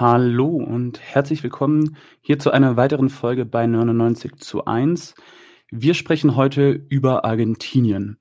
Hallo und herzlich willkommen hier zu einer weiteren Folge bei 99 zu 1. Wir sprechen heute über Argentinien.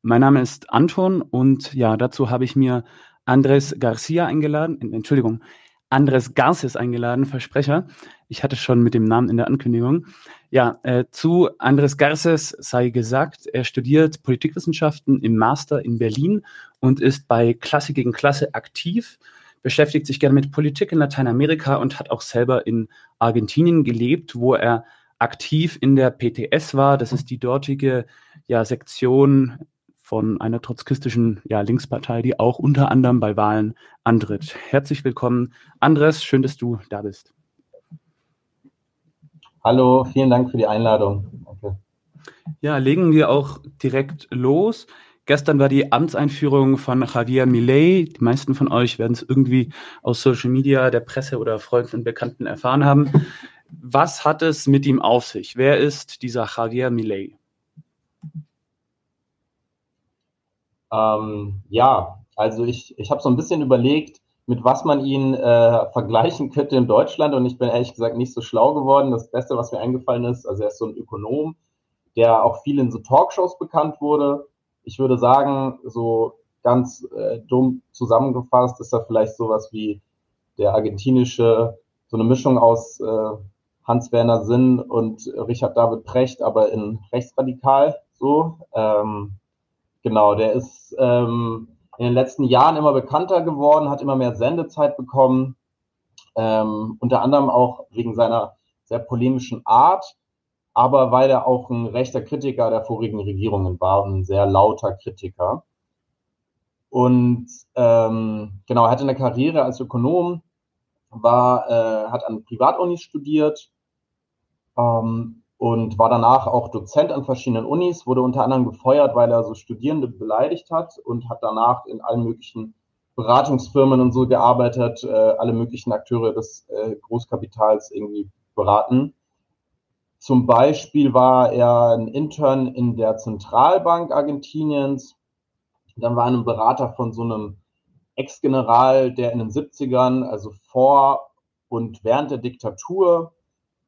Mein Name ist Anton und ja, dazu habe ich mir Andres Garcia eingeladen, Entschuldigung, Andres Garces eingeladen, Versprecher. Ich hatte schon mit dem Namen in der Ankündigung. Ja, äh, zu Andres Garces sei gesagt, er studiert Politikwissenschaften im Master in Berlin und ist bei Klasse gegen Klasse aktiv, beschäftigt sich gerne mit Politik in Lateinamerika und hat auch selber in Argentinien gelebt, wo er aktiv in der PTS war. Das ist die dortige ja, Sektion von einer trotzkistischen ja, Linkspartei, die auch unter anderem bei Wahlen antritt. Herzlich willkommen, Andres. Schön, dass du da bist. Hallo, vielen Dank für die Einladung. Danke. Ja, legen wir auch direkt los. Gestern war die Amtseinführung von Javier Milei. Die meisten von euch werden es irgendwie aus Social Media, der Presse oder Freunden und Bekannten erfahren haben. Was hat es mit ihm auf sich? Wer ist dieser Javier Milei? Ähm, ja, also ich, ich habe so ein bisschen überlegt, mit was man ihn äh, vergleichen könnte in Deutschland und ich bin ehrlich gesagt nicht so schlau geworden. Das Beste, was mir eingefallen ist, also er ist so ein Ökonom, der auch viel in so Talkshows bekannt wurde. Ich würde sagen, so ganz äh, dumm zusammengefasst ist er vielleicht sowas wie der argentinische, so eine Mischung aus äh, Hans-Werner Sinn und Richard David Precht, aber in rechtsradikal so. Ähm, Genau, der ist ähm, in den letzten Jahren immer bekannter geworden, hat immer mehr Sendezeit bekommen, ähm, unter anderem auch wegen seiner sehr polemischen Art, aber weil er auch ein rechter Kritiker der vorigen Regierungen war ein sehr lauter Kritiker. Und ähm, genau, er hatte eine Karriere als Ökonom, war, äh, hat an Privatunis studiert, ähm, und war danach auch Dozent an verschiedenen Unis, wurde unter anderem gefeuert, weil er so Studierende beleidigt hat und hat danach in allen möglichen Beratungsfirmen und so gearbeitet, äh, alle möglichen Akteure des äh, Großkapitals irgendwie beraten. Zum Beispiel war er ein Intern in der Zentralbank Argentiniens. Dann war er ein Berater von so einem Ex-General, der in den 70ern, also vor und während der Diktatur,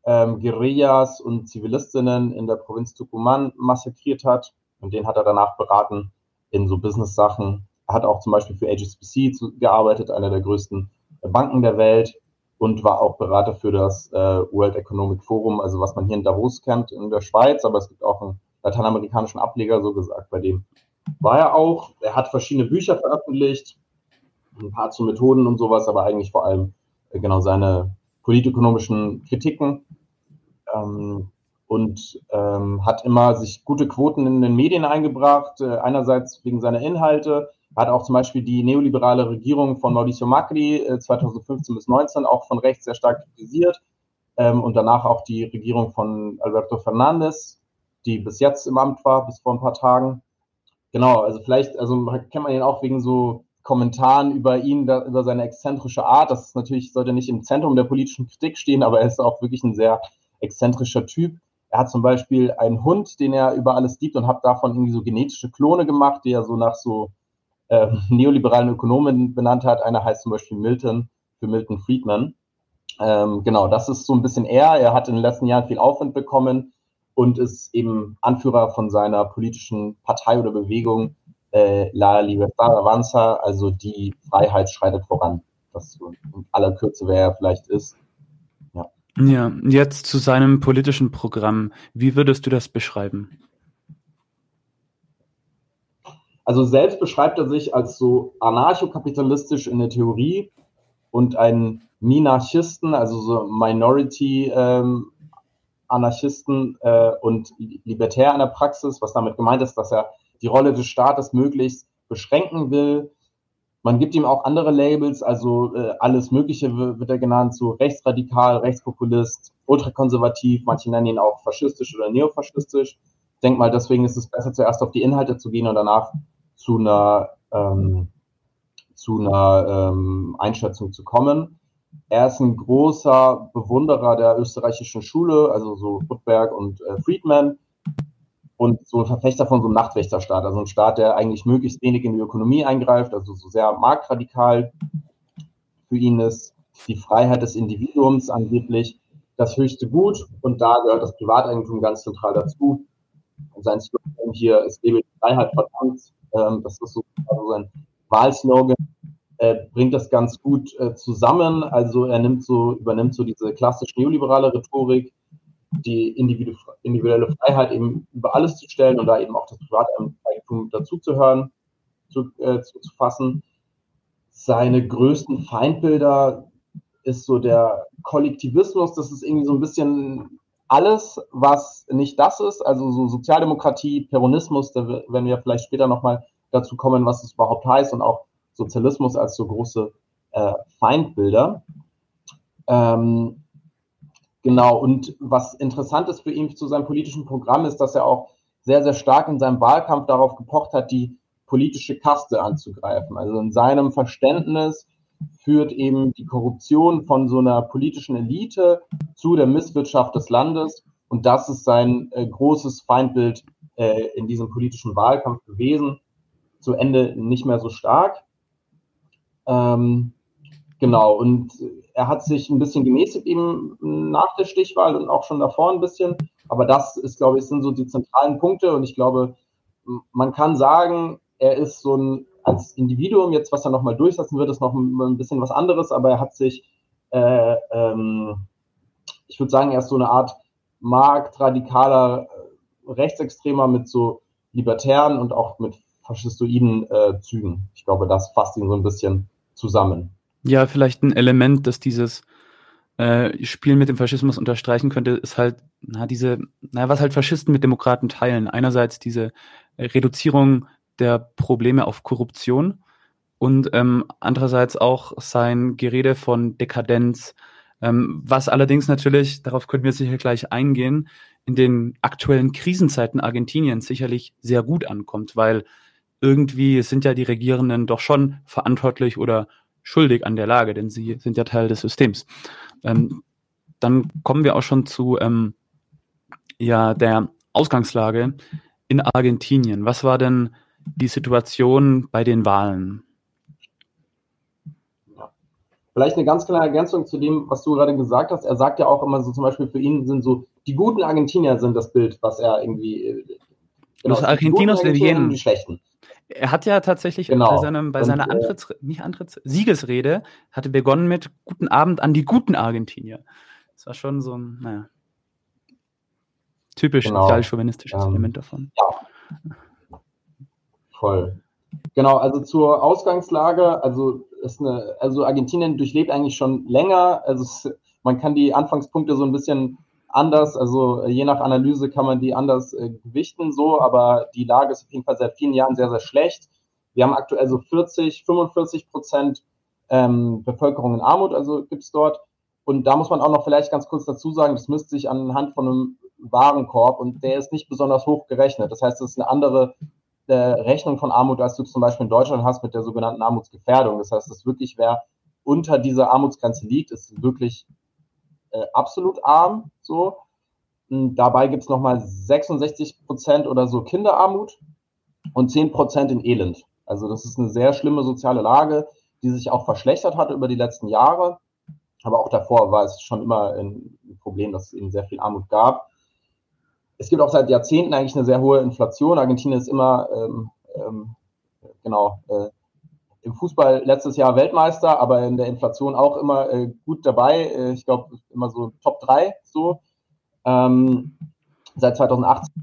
ähm, Guerillas und Zivilistinnen in der Provinz Tucumán massakriert hat. Und den hat er danach beraten in so Business-Sachen. Er hat auch zum Beispiel für HSBC gearbeitet, einer der größten Banken der Welt und war auch Berater für das äh, World Economic Forum, also was man hier in Davos kennt in der Schweiz, aber es gibt auch einen lateinamerikanischen Ableger, so gesagt, bei dem war er auch. Er hat verschiedene Bücher veröffentlicht, ein paar zu Methoden und sowas, aber eigentlich vor allem äh, genau seine politökonomischen Kritiken. Ähm, und ähm, hat immer sich gute Quoten in den Medien eingebracht, äh, einerseits wegen seiner Inhalte, hat auch zum Beispiel die neoliberale Regierung von Mauricio Macri äh, 2015 bis 2019 auch von rechts sehr stark kritisiert ähm, und danach auch die Regierung von Alberto Fernandez, die bis jetzt im Amt war, bis vor ein paar Tagen. Genau, also vielleicht, also kennt man ihn auch wegen so Kommentaren über ihn, da, über seine exzentrische Art. Das ist natürlich, sollte nicht im Zentrum der politischen Kritik stehen, aber er ist auch wirklich ein sehr exzentrischer Typ. Er hat zum Beispiel einen Hund, den er über alles liebt und hat davon irgendwie so genetische Klone gemacht, die er so nach so äh, neoliberalen Ökonomen benannt hat. Einer heißt zum Beispiel Milton für Milton Friedman. Ähm, genau, das ist so ein bisschen er. Er hat in den letzten Jahren viel Aufwand bekommen und ist eben Anführer von seiner politischen Partei oder Bewegung äh, La Libertad Avanza, also die Freiheit schreitet voran. Das so in aller Kürze, wer er vielleicht ist. Ja, jetzt zu seinem politischen Programm. Wie würdest du das beschreiben? Also selbst beschreibt er sich als so anarchokapitalistisch in der Theorie und ein Minarchisten, also so Minority ähm, Anarchisten äh, und libertär in der Praxis, was damit gemeint ist, dass er die Rolle des Staates möglichst beschränken will, man gibt ihm auch andere Labels, also äh, alles Mögliche wird er genannt, so rechtsradikal, rechtspopulist, ultrakonservativ, manche nennen ihn auch faschistisch oder neofaschistisch. Ich denke mal, deswegen ist es besser, zuerst auf die Inhalte zu gehen und danach zu einer, ähm, zu einer ähm, Einschätzung zu kommen. Er ist ein großer Bewunderer der österreichischen Schule, also so Rutberg und äh, Friedman und so ein Verfechter von so einem Nachtwächterstaat, also ein Staat, der eigentlich möglichst wenig in die Ökonomie eingreift, also so sehr marktradikal für ihn ist. die Freiheit des Individuums angeblich das höchste Gut und da gehört das Privateigentum ganz zentral dazu. Und sein Slogan hier ist lebe die Freiheit verdammt. Ähm, das ist so also sein Wahlslogan. Er bringt das ganz gut äh, zusammen. Also er nimmt so, übernimmt so diese klassisch neoliberale Rhetorik, die individuelle Freiheit eben über alles zu stellen und da eben auch das Privateigentum dazuzuhören, zu, äh, zu, zu fassen. Seine größten Feindbilder ist so der Kollektivismus, das ist irgendwie so ein bisschen alles, was nicht das ist, also so Sozialdemokratie, Peronismus, da werden wir vielleicht später nochmal dazu kommen, was es überhaupt heißt und auch Sozialismus als so große äh, Feindbilder. Ähm, genau, und was interessant ist für ihn zu seinem politischen Programm ist, dass er auch sehr, sehr stark in seinem Wahlkampf darauf gepocht hat, die politische Kaste anzugreifen. Also in seinem Verständnis führt eben die Korruption von so einer politischen Elite zu der Misswirtschaft des Landes. Und das ist sein äh, großes Feindbild äh, in diesem politischen Wahlkampf gewesen. Zu Ende nicht mehr so stark. Ähm, genau, und er hat sich ein bisschen gemäßigt eben nach der Stichwahl und auch schon davor ein bisschen. Aber das ist, glaube ich, sind so die zentralen Punkte. Und ich glaube, man kann sagen, er ist so ein als Individuum, jetzt was er nochmal durchsetzen wird, ist noch ein, bisschen was anderes, aber er hat sich, äh, ähm, ich würde sagen, er ist so eine Art marktradikaler äh, Rechtsextremer mit so libertären und auch mit faschistoiden äh, Zügen. Ich glaube, das fasst ihn so ein bisschen zusammen. Ja, vielleicht ein Element, das dieses äh, Spiel mit dem Faschismus unterstreichen könnte, ist halt, na, diese, na, was halt Faschisten mit Demokraten teilen. Einerseits diese Reduzierung der Probleme auf Korruption und ähm, andererseits auch sein Gerede von Dekadenz, ähm, was allerdings natürlich, darauf können wir sicher gleich eingehen, in den aktuellen Krisenzeiten Argentiniens sicherlich sehr gut ankommt, weil irgendwie sind ja die Regierenden doch schon verantwortlich oder schuldig an der Lage, denn sie sind ja Teil des Systems. Ähm, dann kommen wir auch schon zu ähm, ja, der Ausgangslage in Argentinien. Was war denn die Situation bei den Wahlen? Vielleicht eine ganz kleine Ergänzung zu dem, was du gerade gesagt hast. Er sagt ja auch immer so, zum Beispiel für ihn sind so, die guten Argentinier sind das Bild, was er irgendwie. Äh, genau, Los Argentinos de bien. Die schlechten. Er hat ja tatsächlich genau. bei, seinem, bei und, seiner äh, Antritts, nicht Antritts, Siegesrede, hatte begonnen mit Guten Abend an die guten Argentinier. Das war schon so ein, naja, typisch genau. sozialchauvinistisches ähm, Element davon. Ja. Voll. Genau, also zur Ausgangslage, also ist eine, also Argentinien durchlebt eigentlich schon länger. Also es, man kann die Anfangspunkte so ein bisschen anders, also je nach Analyse kann man die anders äh, gewichten, so, aber die Lage ist auf jeden Fall seit vielen Jahren sehr, sehr schlecht. Wir haben aktuell so 40, 45 Prozent ähm, Bevölkerung in Armut, also gibt's dort. Und da muss man auch noch vielleicht ganz kurz dazu sagen, das misst sich anhand von einem Warenkorb und der ist nicht besonders hoch gerechnet. Das heißt, es ist eine andere äh, Rechnung von Armut, als du zum Beispiel in Deutschland hast mit der sogenannten Armutsgefährdung. Das heißt, dass wirklich wer unter dieser Armutsgrenze liegt, ist wirklich äh, absolut arm. So. Und dabei gibt es nochmal 66 Prozent oder so Kinderarmut und 10 Prozent in Elend. Also das ist eine sehr schlimme soziale Lage, die sich auch verschlechtert hat über die letzten Jahre. Aber auch davor war es schon immer ein Problem, dass es eben sehr viel Armut gab es gibt auch seit Jahrzehnten eigentlich eine sehr hohe Inflation. Argentinien ist immer, ähm, ähm, genau, äh, im Fußball letztes Jahr Weltmeister, aber in der Inflation auch immer äh, gut dabei. Äh, ich glaube, immer so Top 3 so. Ähm, seit 2018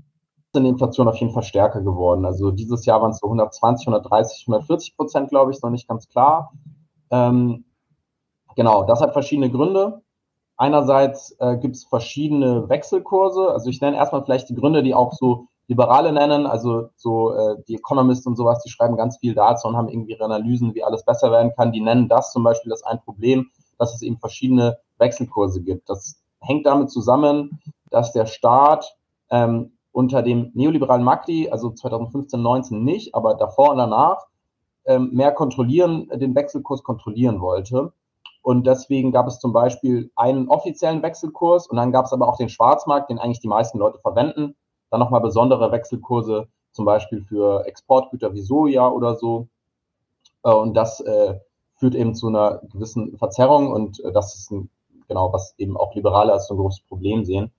ist die Inflation auf jeden Fall stärker geworden. Also dieses Jahr waren es so 120, 130, 140 Prozent, glaube ich, ist noch nicht ganz klar. Ähm, genau, das hat verschiedene Gründe. Einerseits äh, gibt es verschiedene Wechselkurse. Also ich nenne erstmal vielleicht die Gründe, die auch so Liberale nennen, also so äh, die Economist und sowas, die schreiben ganz viel dazu und haben irgendwie ihre Analysen, wie alles besser werden kann. Die nennen das zum Beispiel das ein Problem, dass es eben verschiedene Wechselkurse gibt. Das hängt damit zusammen, dass der Staat ähm, unter dem neoliberalen Macri, also 2015, 19 nicht, aber davor und danach ähm, mehr kontrollieren, den Wechselkurs kontrollieren wollte. Und deswegen gab es zum Beispiel einen offiziellen Wechselkurs und dann gab es aber auch den Schwarzmarkt, den eigentlich die meisten Leute verwenden. Dann nochmal besondere Wechselkurse, zum Beispiel für Exportgüter wie Soja oder so. Äh, und das äh, führt eben zu einer gewissen Verzerrung und äh, das ist ein, genau, was eben auch Liberale als so ein großes Problem sehen.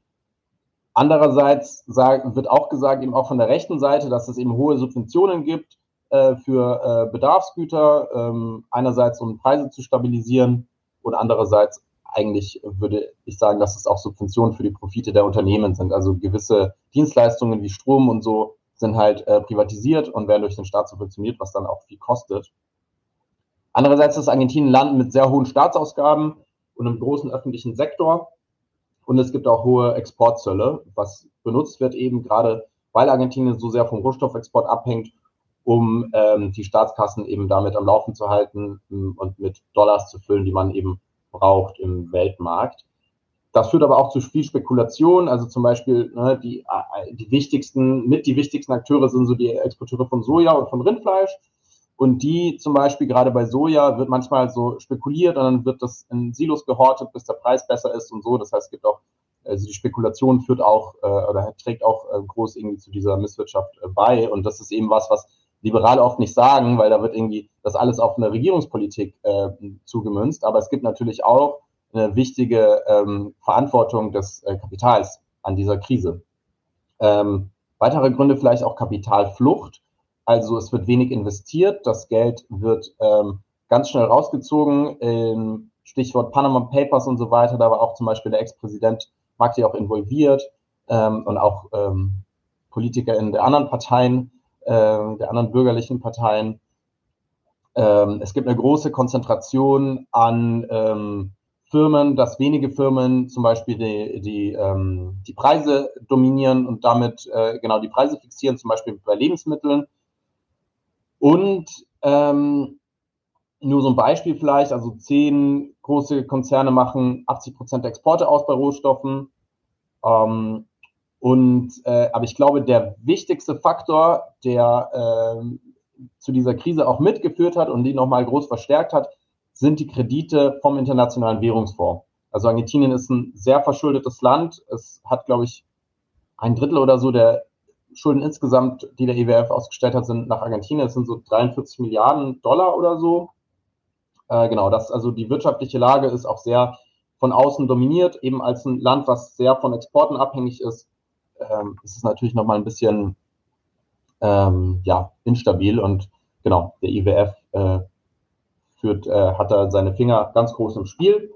Andererseits sagt, wird auch gesagt, eben auch von der rechten Seite, dass es eben hohe Subventionen gibt äh, für äh, Bedarfsgüter, ähm, einerseits um Preise zu stabilisieren und andererseits eigentlich würde ich sagen, dass es auch Subventionen für die Profite der Unternehmen sind. Also gewisse Dienstleistungen wie Strom und so sind halt äh, privatisiert und werden durch den Staat subventioniert, was dann auch viel kostet. Andererseits ist Argentinien ein Land mit sehr hohen Staatsausgaben und einem großen öffentlichen Sektor. Und es gibt auch hohe Exportzölle, was benutzt wird eben gerade, weil Argentinien so sehr vom Rohstoffexport abhängt, um ähm, die Staatskassen eben damit am Laufen zu halten ähm, und mit Dollars zu füllen, die man eben braucht im Weltmarkt. Das führt aber auch zu viel Spekulation. Also zum Beispiel ne, die, äh, die wichtigsten, mit die wichtigsten Akteure sind so die Exporteure von Soja und von Rindfleisch. Und die zum Beispiel gerade bei Soja wird manchmal so spekuliert und dann wird das in Silos gehortet, bis der Preis besser ist und so. Das heißt, es gibt auch, also die Spekulation führt auch äh, oder trägt auch äh, groß irgendwie zu dieser Misswirtschaft äh, bei. Und das ist eben was, was Liberale oft nicht sagen, weil da wird irgendwie das alles auf eine Regierungspolitik äh, zugemünzt. Aber es gibt natürlich auch eine wichtige ähm, Verantwortung des äh, Kapitals an dieser Krise. Ähm, weitere Gründe vielleicht auch Kapitalflucht. Also es wird wenig investiert, das Geld wird ähm, ganz schnell rausgezogen. Ähm, Stichwort Panama Papers und so weiter, da war auch zum Beispiel der Ex-Präsident Macri auch involviert ähm, und auch ähm, Politiker in der anderen Parteien, der anderen bürgerlichen Parteien. Ähm, es gibt eine große Konzentration an ähm, Firmen, dass wenige Firmen zum Beispiel die, die, ähm, die Preise dominieren und damit äh, genau die Preise fixieren, zum Beispiel bei Lebensmitteln. Und ähm, nur so ein Beispiel vielleicht, also zehn große Konzerne machen 80 Prozent Exporte aus bei Rohstoffen. Ähm, und äh, aber ich glaube, der wichtigste Faktor, der äh, zu dieser Krise auch mitgeführt hat und die nochmal groß verstärkt hat, sind die Kredite vom Internationalen Währungsfonds. Also Argentinien ist ein sehr verschuldetes Land. Es hat, glaube ich, ein Drittel oder so der Schulden insgesamt, die der IWF e ausgestellt hat, sind nach Argentinien. Das sind so 43 Milliarden Dollar oder so. Äh, genau, das, also die wirtschaftliche Lage ist auch sehr von außen dominiert, eben als ein Land, was sehr von Exporten abhängig ist, ähm, ist es natürlich nochmal ein bisschen ähm, ja, instabil und genau, der IWF äh, führt, äh, hat da seine Finger ganz groß im Spiel.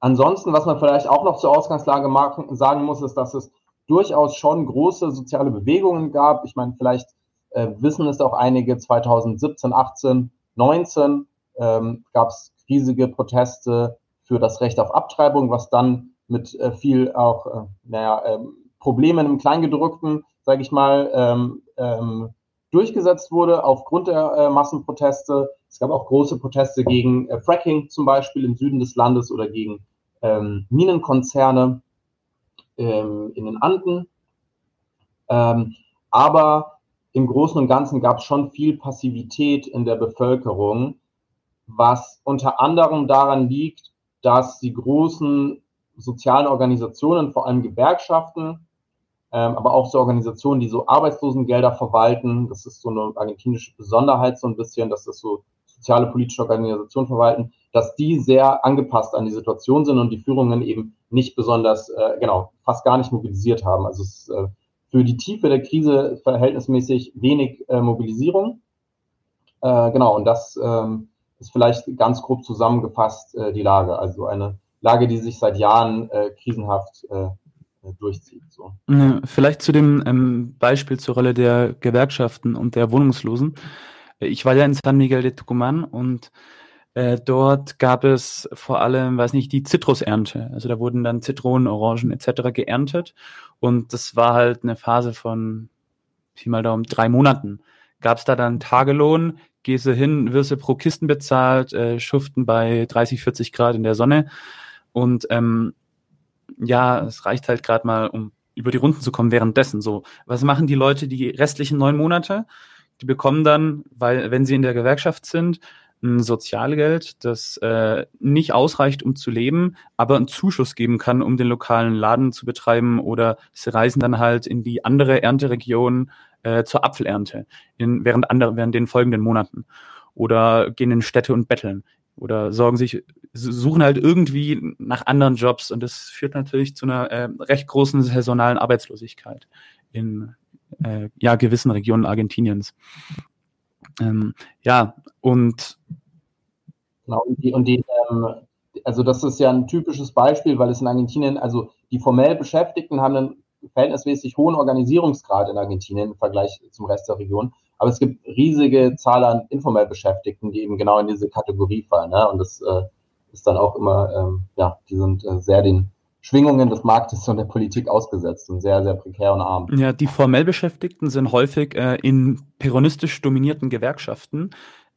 Ansonsten, was man vielleicht auch noch zur Ausgangslage sagen muss, ist, dass es durchaus schon große soziale Bewegungen gab. Ich meine, vielleicht äh, wissen es auch einige, 2017, 18, 19 ähm, gab es riesige Proteste für das Recht auf Abtreibung, was dann mit äh, viel auch, äh, naja, ähm, Problemen im Kleingedrückten, sage ich mal, ähm, ähm, durchgesetzt wurde aufgrund der äh, Massenproteste. Es gab auch große Proteste gegen äh, Fracking zum Beispiel im Süden des Landes oder gegen ähm, Minenkonzerne ähm, in den Anden. Ähm, aber im Großen und Ganzen gab es schon viel Passivität in der Bevölkerung, was unter anderem daran liegt, dass die großen sozialen Organisationen, vor allem Gewerkschaften, ähm, aber auch so Organisationen, die so Arbeitslosengelder verwalten, das ist so eine argentinische Besonderheit so ein bisschen, dass das so soziale politische Organisationen verwalten, dass die sehr angepasst an die Situation sind und die Führungen eben nicht besonders, äh, genau, fast gar nicht mobilisiert haben. Also es ist äh, für die Tiefe der Krise verhältnismäßig wenig äh, Mobilisierung. Äh, genau, und das ähm, ist vielleicht ganz grob zusammengefasst äh, die Lage. Also eine Lage, die sich seit Jahren äh, krisenhaft äh, durchzieht. So. Vielleicht zu dem ähm, Beispiel zur Rolle der Gewerkschaften und der Wohnungslosen. Ich war ja in San Miguel de Tucumán und äh, dort gab es vor allem, weiß nicht, die Zitrusernte. Also da wurden dann Zitronen, Orangen etc. geerntet und das war halt eine Phase von, Pi mal Daumen, drei Monaten. Gab es da dann Tagelohn, gehst du hin, wirst du pro Kisten bezahlt, äh, schuften bei 30, 40 Grad in der Sonne und ähm, ja, es reicht halt gerade mal, um über die Runden zu kommen währenddessen. So, was machen die Leute die restlichen neun Monate? Die bekommen dann, weil, wenn sie in der Gewerkschaft sind, ein Sozialgeld, das äh, nicht ausreicht, um zu leben, aber einen Zuschuss geben kann, um den lokalen Laden zu betreiben oder sie reisen dann halt in die andere Ernteregion äh, zur Apfelernte in, während, andere, während den folgenden Monaten. oder gehen in Städte und betteln oder sorgen sich, suchen halt irgendwie nach anderen Jobs und das führt natürlich zu einer äh, recht großen saisonalen Arbeitslosigkeit in äh, ja, gewissen Regionen Argentiniens. Ähm, ja, und Genau, und die, und die ähm, also das ist ja ein typisches Beispiel, weil es in Argentinien, also die formell Beschäftigten haben einen verhältnismäßig hohen Organisierungsgrad in Argentinien im Vergleich zum Rest der Region. Aber es gibt riesige Zahl an informell Beschäftigten, die eben genau in diese Kategorie fallen. Ne? Und das äh, ist dann auch immer, ähm, ja, die sind äh, sehr den Schwingungen des Marktes und der Politik ausgesetzt und sehr, sehr prekär und arm. Ja, die formell Beschäftigten sind häufig äh, in peronistisch dominierten Gewerkschaften.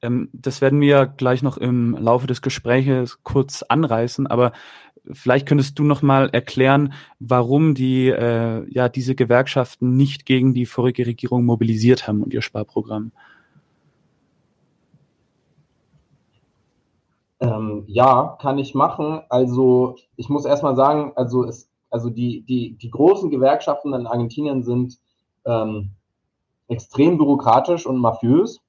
Ähm, das werden wir gleich noch im Laufe des Gespräches kurz anreißen, aber vielleicht könntest du noch mal erklären, warum die äh, ja diese Gewerkschaften nicht gegen die vorige Regierung mobilisiert haben und ihr Sparprogramm. Ähm, ja, kann ich machen. Also ich muss erstmal sagen, also es, also die, die, die großen Gewerkschaften in Argentinien sind ähm, extrem bürokratisch und mafiös.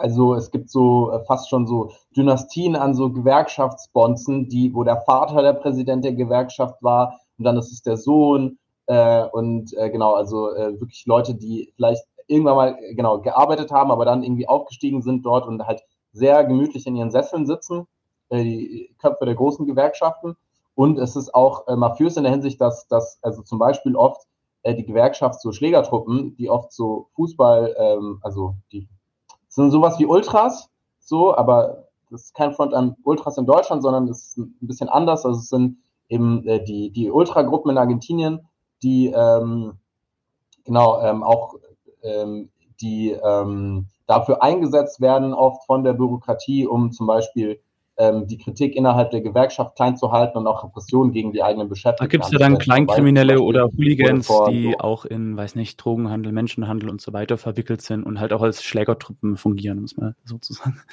Also es gibt so äh, fast schon so Dynastien an so Gewerkschaftsbonzen, die, wo der Vater der Präsident der Gewerkschaft war und dann ist es der Sohn äh, und äh, genau, also äh, wirklich Leute, die vielleicht irgendwann mal genau gearbeitet haben, aber dann irgendwie aufgestiegen sind dort und halt sehr gemütlich in ihren Sesseln sitzen, äh, die Köpfe der großen Gewerkschaften. Und es ist auch äh, mafiös in der Hinsicht, dass, dass also zum Beispiel oft äh, die Gewerkschaft so Schlägertruppen, die oft so Fußball, ähm, also die sind sowas wie Ultras, so, aber das ist kein Front an Ultras in Deutschland, sondern das ist ein bisschen anders. Also es sind eben äh, die, die Ultragruppen in Argentinien, die ähm, genau ähm, auch ähm, die ähm, dafür eingesetzt werden, oft von der Bürokratie, um zum Beispiel ähm, die Kritik innerhalb der Gewerkschaft klein zu halten und auch Repressionen gegen die eigenen Beschäftigten. Da gibt es ja dann Kleinkriminelle oder Hooligans, die auch in, weiß nicht, Drogenhandel, Menschenhandel und so weiter verwickelt sind und halt auch als Schlägertruppen fungieren, muss man sozusagen.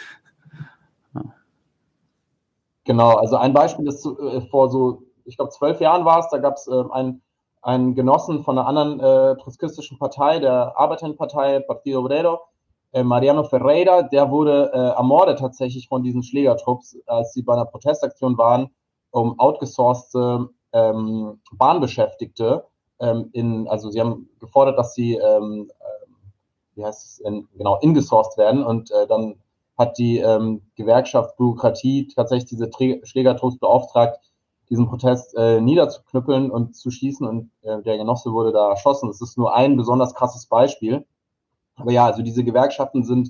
Ja. Genau, also ein Beispiel ist äh, vor so, ich glaube, zwölf Jahren war es, da gab es äh, einen, einen Genossen von einer anderen äh, trotskistischen Partei, der Arbeiterpartei Partido Obrero, äh, Mariano Ferreira, der wurde äh, ermordet tatsächlich von diesen Schlägertrupps, als sie bei einer Protestaktion waren, um outgesourcete ähm, Bahnbeschäftigte ähm, in, also sie haben gefordert, dass sie, ähm, äh, wie heißt es, in, genau, ingesourced werden und äh, dann hat die ähm, Gewerkschaft Bürokratie tatsächlich diese Trä Schlägertrupps beauftragt, diesen Protest äh, niederzuknüppeln und zu schießen und äh, der Genosse wurde da erschossen. Das ist nur ein besonders krasses Beispiel. Aber ja, also diese Gewerkschaften sind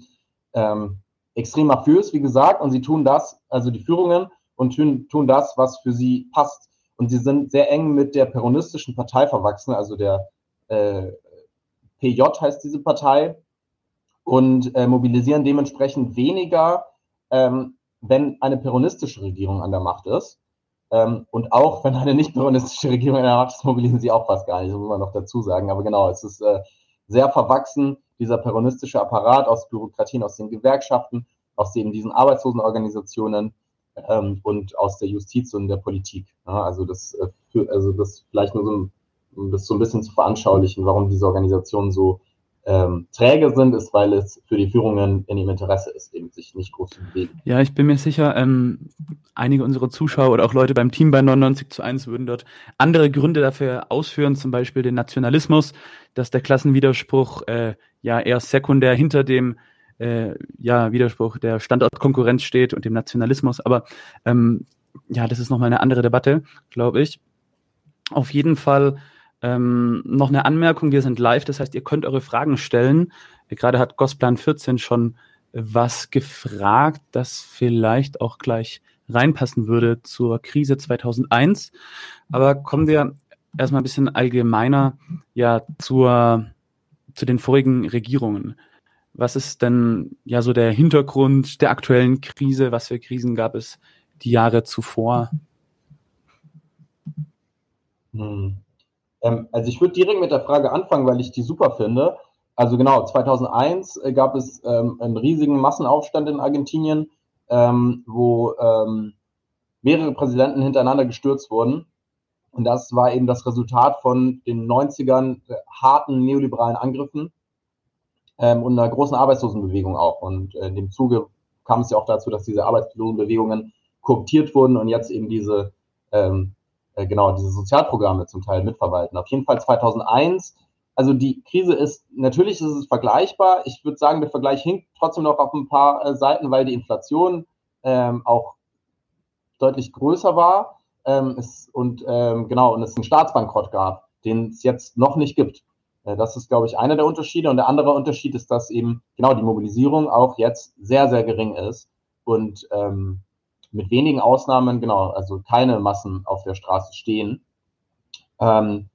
ähm, extrem mafiös, wie gesagt, und sie tun das, also die Führungen, und tun, tun das, was für sie passt. Und sie sind sehr eng mit der peronistischen Partei verwachsen, also der äh, PJ heißt diese Partei, und äh, mobilisieren dementsprechend weniger, ähm, wenn eine peronistische Regierung an der Macht ist. Ähm, und auch wenn eine nicht peronistische Regierung an der Macht ist, mobilisieren sie auch fast gar nicht, das muss man noch dazu sagen. Aber genau, es ist äh, sehr verwachsen dieser peronistische Apparat aus Bürokratien, aus den Gewerkschaften, aus den, diesen Arbeitslosenorganisationen ähm, und aus der Justiz und der Politik. Ja, also das, äh, also das vielleicht nur so, um das so ein bisschen zu veranschaulichen, warum diese Organisationen so ähm, träge sind, ist, weil es für die Führungen in ihrem Interesse ist, eben sich nicht groß zu bewegen. Ja, ich bin mir sicher, ähm, einige unserer Zuschauer oder auch Leute beim Team bei 99 zu 1 würden dort andere Gründe dafür ausführen, zum Beispiel den Nationalismus, dass der Klassenwiderspruch äh, ja eher sekundär hinter dem äh, ja, Widerspruch der Standortkonkurrenz steht und dem Nationalismus. Aber ähm, ja, das ist nochmal eine andere Debatte, glaube ich. Auf jeden Fall ähm, noch eine Anmerkung, wir sind live, das heißt, ihr könnt eure Fragen stellen. Gerade hat Gosplan 14 schon was gefragt, das vielleicht auch gleich reinpassen würde zur Krise 2001. Aber kommen wir erstmal ein bisschen allgemeiner ja zur, zu den vorigen Regierungen. Was ist denn ja so der Hintergrund der aktuellen Krise? Was für Krisen gab es die Jahre zuvor? Hm. Ähm, also ich würde direkt mit der Frage anfangen, weil ich die super finde. Also genau, 2001 äh, gab es ähm, einen riesigen Massenaufstand in Argentinien, ähm, wo ähm, mehrere Präsidenten hintereinander gestürzt wurden. Und das war eben das Resultat von den 90ern äh, harten neoliberalen Angriffen ähm, und einer großen Arbeitslosenbewegung auch. Und äh, in dem Zuge kam es ja auch dazu, dass diese Arbeitslosenbewegungen kooptiert wurden und jetzt eben diese, ähm, äh, genau, diese Sozialprogramme zum Teil mitverwalten. Auf jeden Fall 2001 also die Krise ist, natürlich ist es vergleichbar. Ich würde sagen, der Vergleich hinkt trotzdem noch auf ein paar äh, Seiten, weil die Inflation ähm, auch deutlich größer war ähm, es, und ähm, genau, und es einen Staatsbankrott gab, den es jetzt noch nicht gibt. Äh, das ist, glaube ich, einer der Unterschiede. Und der andere Unterschied ist, dass eben genau die Mobilisierung auch jetzt sehr, sehr gering ist und ähm, mit wenigen Ausnahmen, genau, also keine Massen auf der Straße stehen. Ähm,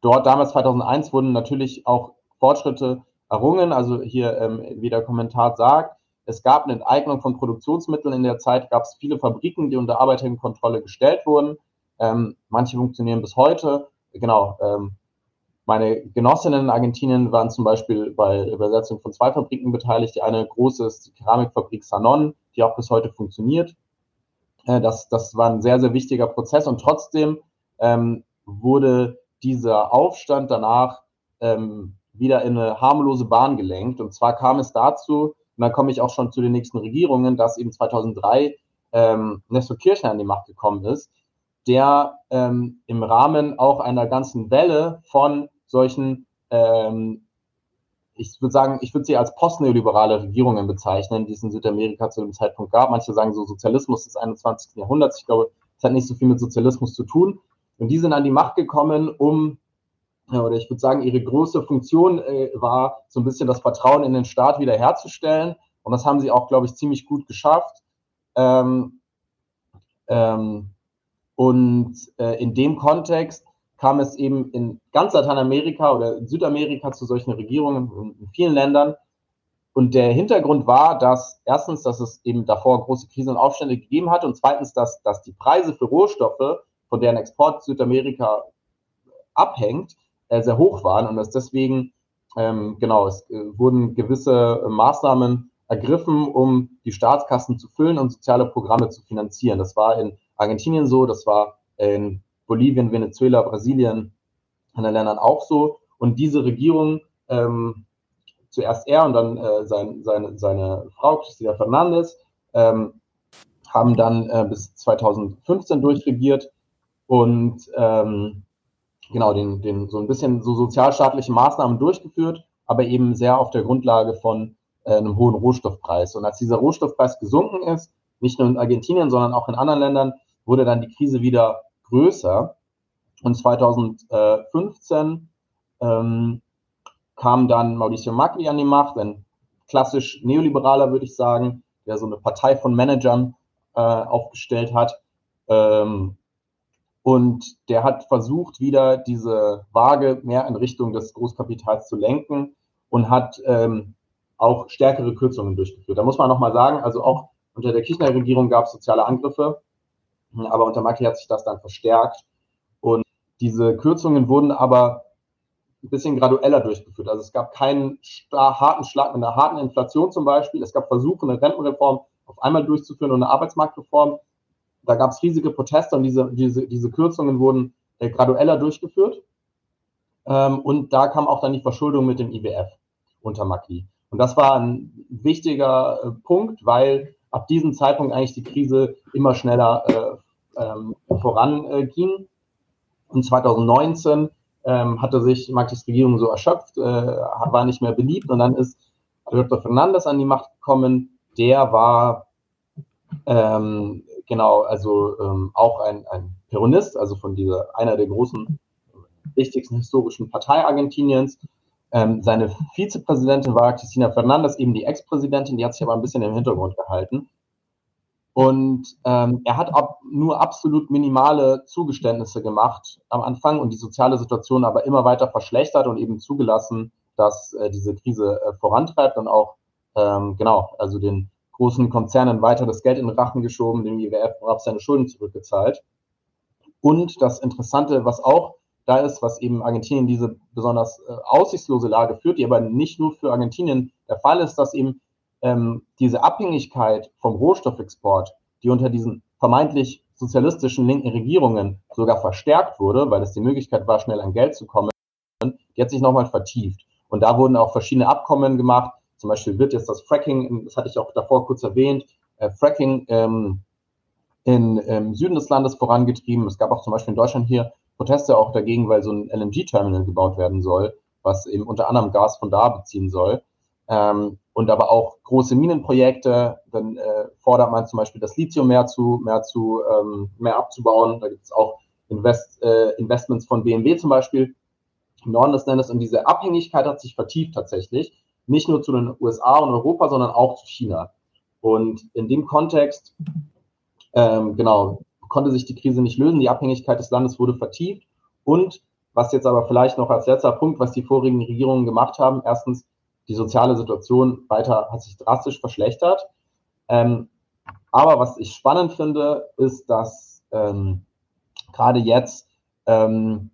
dort damals 2001 wurden natürlich auch Fortschritte errungen. Also hier, ähm, wie der Kommentar sagt, es gab eine Enteignung von Produktionsmitteln. In der Zeit gab es viele Fabriken, die unter Arbeiterinnenkontrolle gestellt wurden. Ähm, manche funktionieren bis heute. Genau. Ähm, meine Genossinnen in Argentinien waren zum Beispiel bei Übersetzung von zwei Fabriken beteiligt. Die eine große ist die Keramikfabrik Sanon, die auch bis heute funktioniert. Äh, das, das war ein sehr, sehr wichtiger Prozess und trotzdem ähm, wurde dieser Aufstand danach ähm, wieder in eine harmlose Bahn gelenkt. Und zwar kam es dazu, und dann komme ich auch schon zu den nächsten Regierungen, dass eben 2003 ähm, Nestor Kirchner an die Macht gekommen ist, der ähm, im Rahmen auch einer ganzen Welle von solchen, ähm, ich würde sagen, ich würde sie als postneoliberale Regierungen bezeichnen, die es in Südamerika zu dem Zeitpunkt gab. Manche sagen so Sozialismus des 21. Jahrhunderts. Ich glaube, es hat nicht so viel mit Sozialismus zu tun, und die sind an die Macht gekommen, um, oder ich würde sagen, ihre große Funktion äh, war, so ein bisschen das Vertrauen in den Staat wiederherzustellen. Und das haben sie auch, glaube ich, ziemlich gut geschafft. Ähm, ähm, und äh, in dem Kontext kam es eben in ganz Lateinamerika oder in Südamerika zu solchen Regierungen in, vielen Ländern. Und der Hintergrund war, dass erstens, dass es eben davor große Krisen und Aufstände gegeben hat und zweitens, dass, dass die Preise für Rohstoffe von deren Export Südamerika abhängt, äh, sehr hoch waren und dass deswegen, ähm, genau, es äh, wurden gewisse Maßnahmen ergriffen, um die Staatskassen zu füllen und soziale Programme zu finanzieren. Das war in Argentinien so, das war in Bolivien, Venezuela, Brasilien, anderen Ländern auch so. Und diese Regierung, ähm, zuerst er und dann äh, sein, seine, seine Frau, Cristina Fernandez, ähm, haben dann äh, bis 2015 durchregiert und ähm, genau den, den so ein bisschen so sozialstaatliche Maßnahmen durchgeführt, aber eben sehr auf der Grundlage von äh, einem hohen Rohstoffpreis. Und als dieser Rohstoffpreis gesunken ist, nicht nur in Argentinien, sondern auch in anderen Ländern, wurde dann die Krise wieder größer. Und 2015 ähm, kam dann Mauricio Macri an die Macht, ein klassisch Neoliberaler, würde ich sagen, der so eine Partei von Managern äh, aufgestellt hat. Ähm, und der hat versucht, wieder diese Waage mehr in Richtung des Großkapitals zu lenken und hat ähm, auch stärkere Kürzungen durchgeführt. Da muss man nochmal sagen, also auch unter der Kirchner-Regierung gab es soziale Angriffe, aber unter Macri hat sich das dann verstärkt. Und diese Kürzungen wurden aber ein bisschen gradueller durchgeführt. Also es gab keinen harten Schlag mit einer harten Inflation zum Beispiel. Es gab Versuche, eine Rentenreform auf einmal durchzuführen und eine Arbeitsmarktreform da gab es riesige Proteste und diese, diese, diese Kürzungen wurden äh, gradueller durchgeführt. Ähm, und da kam auch dann die Verschuldung mit dem IWF unter Macri. Und das war ein wichtiger äh, Punkt, weil ab diesem Zeitpunkt eigentlich die Krise immer schneller äh, ähm, voranging. Und 2019 ähm, hatte sich Macris Regierung so erschöpft, äh, war nicht mehr beliebt und dann ist Dr. Fernandes an die Macht gekommen. Der war ähm, genau, also ähm, auch ein, ein Peronist, also von dieser, einer der großen, wichtigsten historischen Partei Argentiniens. Ähm, seine Vizepräsidentin war Cristina Fernandez, eben die Ex-Präsidentin, die hat sich aber ein bisschen im Hintergrund gehalten. Und ähm, er hat ab, nur absolut minimale Zugeständnisse gemacht am Anfang und die soziale Situation aber immer weiter verschlechtert und eben zugelassen, dass äh, diese Krise äh, vorantreibt und auch, ähm, genau, also den großen Konzernen weiter das Geld in den Rachen geschoben, dem IWF vorab seine Schulden zurückgezahlt. Und das Interessante, was auch da ist, was eben Argentinien diese besonders äh, aussichtslose Lage führt, die aber nicht nur für Argentinien der Fall ist, dass eben ähm, diese Abhängigkeit vom Rohstoffexport, die unter diesen vermeintlich sozialistischen linken Regierungen sogar verstärkt wurde, weil es die Möglichkeit war, schnell an Geld zu kommen, die hat sich nochmal vertieft. Und da wurden auch verschiedene Abkommen gemacht. Zum Beispiel wird jetzt das Fracking, das hatte ich auch davor kurz erwähnt, äh, Fracking ähm, in, im Süden des Landes vorangetrieben. Es gab auch zum Beispiel in Deutschland hier Proteste auch dagegen, weil so ein LNG-Terminal gebaut werden soll, was eben unter anderem Gas von da beziehen soll. Ähm, und aber auch große Minenprojekte. Dann äh, fordert man zum Beispiel das Lithium mehr zu, mehr zu, ähm, mehr abzubauen. Da gibt es auch Invest, äh, Investments von BMW zum Beispiel im Norden des Landes. Und diese Abhängigkeit hat sich vertieft tatsächlich. Nicht nur zu den USA und Europa, sondern auch zu China. Und in dem Kontext, ähm, genau, konnte sich die Krise nicht lösen. Die Abhängigkeit des Landes wurde vertieft. Und was jetzt aber vielleicht noch als letzter Punkt, was die vorigen Regierungen gemacht haben, erstens, die soziale Situation weiter hat sich drastisch verschlechtert. Ähm, aber was ich spannend finde, ist, dass ähm, gerade jetzt ähm,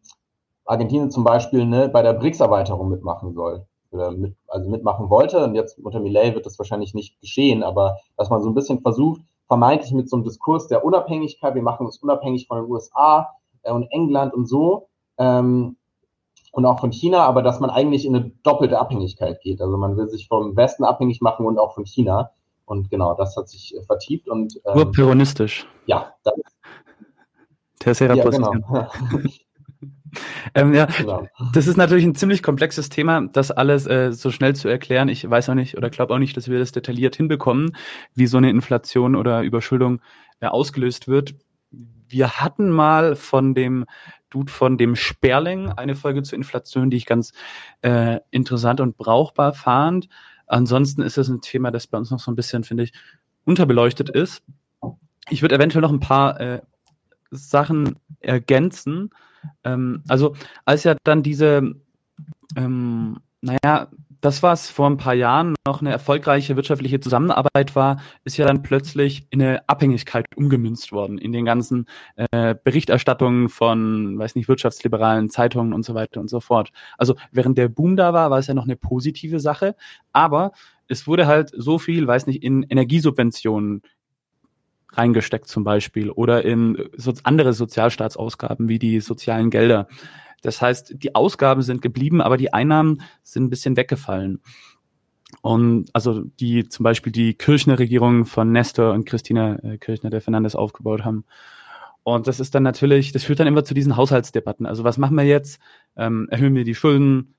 Argentinien zum Beispiel ne, bei der BRICS-Erweiterung mitmachen soll. Oder mit, also mitmachen wollte. Und jetzt unter Millet wird das wahrscheinlich nicht geschehen, aber dass man so ein bisschen versucht, vermeintlich mit so einem Diskurs der Unabhängigkeit, wir machen uns unabhängig von den USA äh, und England und so, ähm, und auch von China, aber dass man eigentlich in eine doppelte Abhängigkeit geht. Also man will sich vom Westen abhängig machen und auch von China. Und genau, das hat sich äh, vertieft und ähm, nur pyrrhonistisch. Ja, das, Tercera ja, genau. ähm, ja, genau. das ist natürlich ein ziemlich komplexes Thema, das alles äh, so schnell zu erklären. Ich weiß auch nicht oder glaube auch nicht, dass wir das detailliert hinbekommen, wie so eine Inflation oder Überschuldung äh, ausgelöst wird. Wir hatten mal von dem Dude von dem Sperling eine Folge zur Inflation, die ich ganz äh, interessant und brauchbar fand. Ansonsten ist es ein Thema, das bei uns noch so ein bisschen, finde ich, unterbeleuchtet ist. Ich würde eventuell noch ein paar äh, Sachen ergänzen. Ähm, also als ja dann diese, ähm, naja, das, was vor ein paar Jahren noch eine erfolgreiche wirtschaftliche Zusammenarbeit war, ist ja dann plötzlich in eine Abhängigkeit umgemünzt worden in den ganzen äh, Berichterstattungen von, weiß nicht, wirtschaftsliberalen Zeitungen und so weiter und so fort. Also während der Boom da war, war es ja noch eine positive Sache, aber es wurde halt so viel, weiß nicht, in Energiesubventionen reingesteckt zum Beispiel oder in so andere Sozialstaatsausgaben wie die sozialen Gelder. Das heißt, die Ausgaben sind geblieben, aber die Einnahmen sind ein bisschen weggefallen. Und also die zum Beispiel die Kirchner Regierung von Nestor und Christina äh, Kirchner der Fernandes aufgebaut haben. Und das ist dann natürlich, das führt dann immer zu diesen Haushaltsdebatten. Also was machen wir jetzt? Ähm, erhöhen wir die Schulden?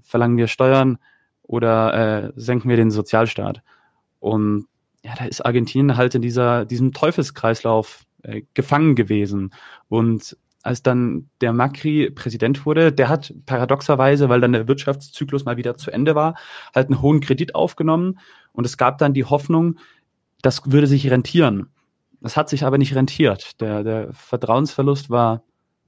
Verlangen wir Steuern? Oder äh, senken wir den Sozialstaat? Und ja, da ist Argentinien halt in dieser, diesem Teufelskreislauf äh, gefangen gewesen. Und als dann der Macri Präsident wurde, der hat paradoxerweise, weil dann der Wirtschaftszyklus mal wieder zu Ende war, halt einen hohen Kredit aufgenommen und es gab dann die Hoffnung, das würde sich rentieren. Das hat sich aber nicht rentiert. Der, der Vertrauensverlust war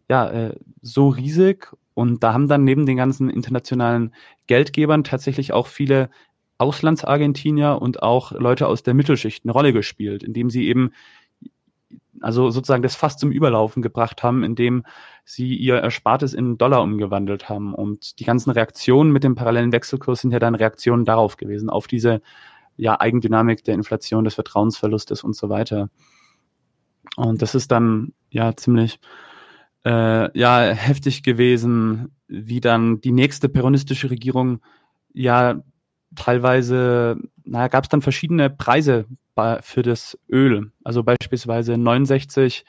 ja äh, so riesig und da haben dann neben den ganzen internationalen Geldgebern tatsächlich auch viele Auslandsargentinier und auch Leute aus der Mittelschicht eine Rolle gespielt, indem sie eben also sozusagen das fast zum Überlaufen gebracht haben, indem sie ihr Erspartes in Dollar umgewandelt haben. Und die ganzen Reaktionen mit dem parallelen Wechselkurs sind ja dann Reaktionen darauf gewesen, auf diese ja, Eigendynamik der Inflation, des Vertrauensverlustes und so weiter. Und das ist dann ja ziemlich äh, ja heftig gewesen, wie dann die nächste peronistische Regierung ja teilweise, naja, gab es dann verschiedene Preise für das Öl. Also beispielsweise 69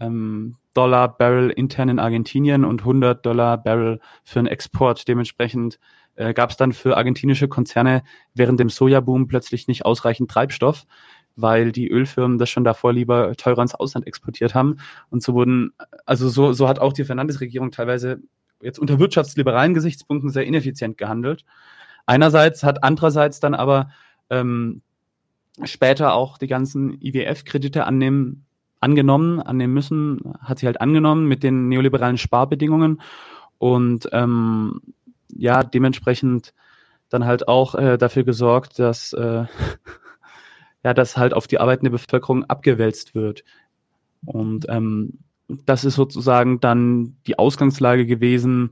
ähm, Dollar Barrel intern in Argentinien und 100 Dollar Barrel für den Export. Dementsprechend äh, gab es dann für argentinische Konzerne während dem Sojaboom plötzlich nicht ausreichend Treibstoff, weil die Ölfirmen das schon davor lieber teurer ins Ausland exportiert haben. Und so wurden, also so, so hat auch die Fernandes-Regierung teilweise jetzt unter wirtschaftsliberalen Gesichtspunkten sehr ineffizient gehandelt. Einerseits hat andererseits dann aber ähm, später auch die ganzen IWF-Kredite annehmen, angenommen, annehmen müssen, hat sie halt angenommen mit den neoliberalen Sparbedingungen und ähm, ja, dementsprechend dann halt auch äh, dafür gesorgt, dass äh, ja, dass halt auf die arbeitende Bevölkerung abgewälzt wird. Und ähm, das ist sozusagen dann die Ausgangslage gewesen,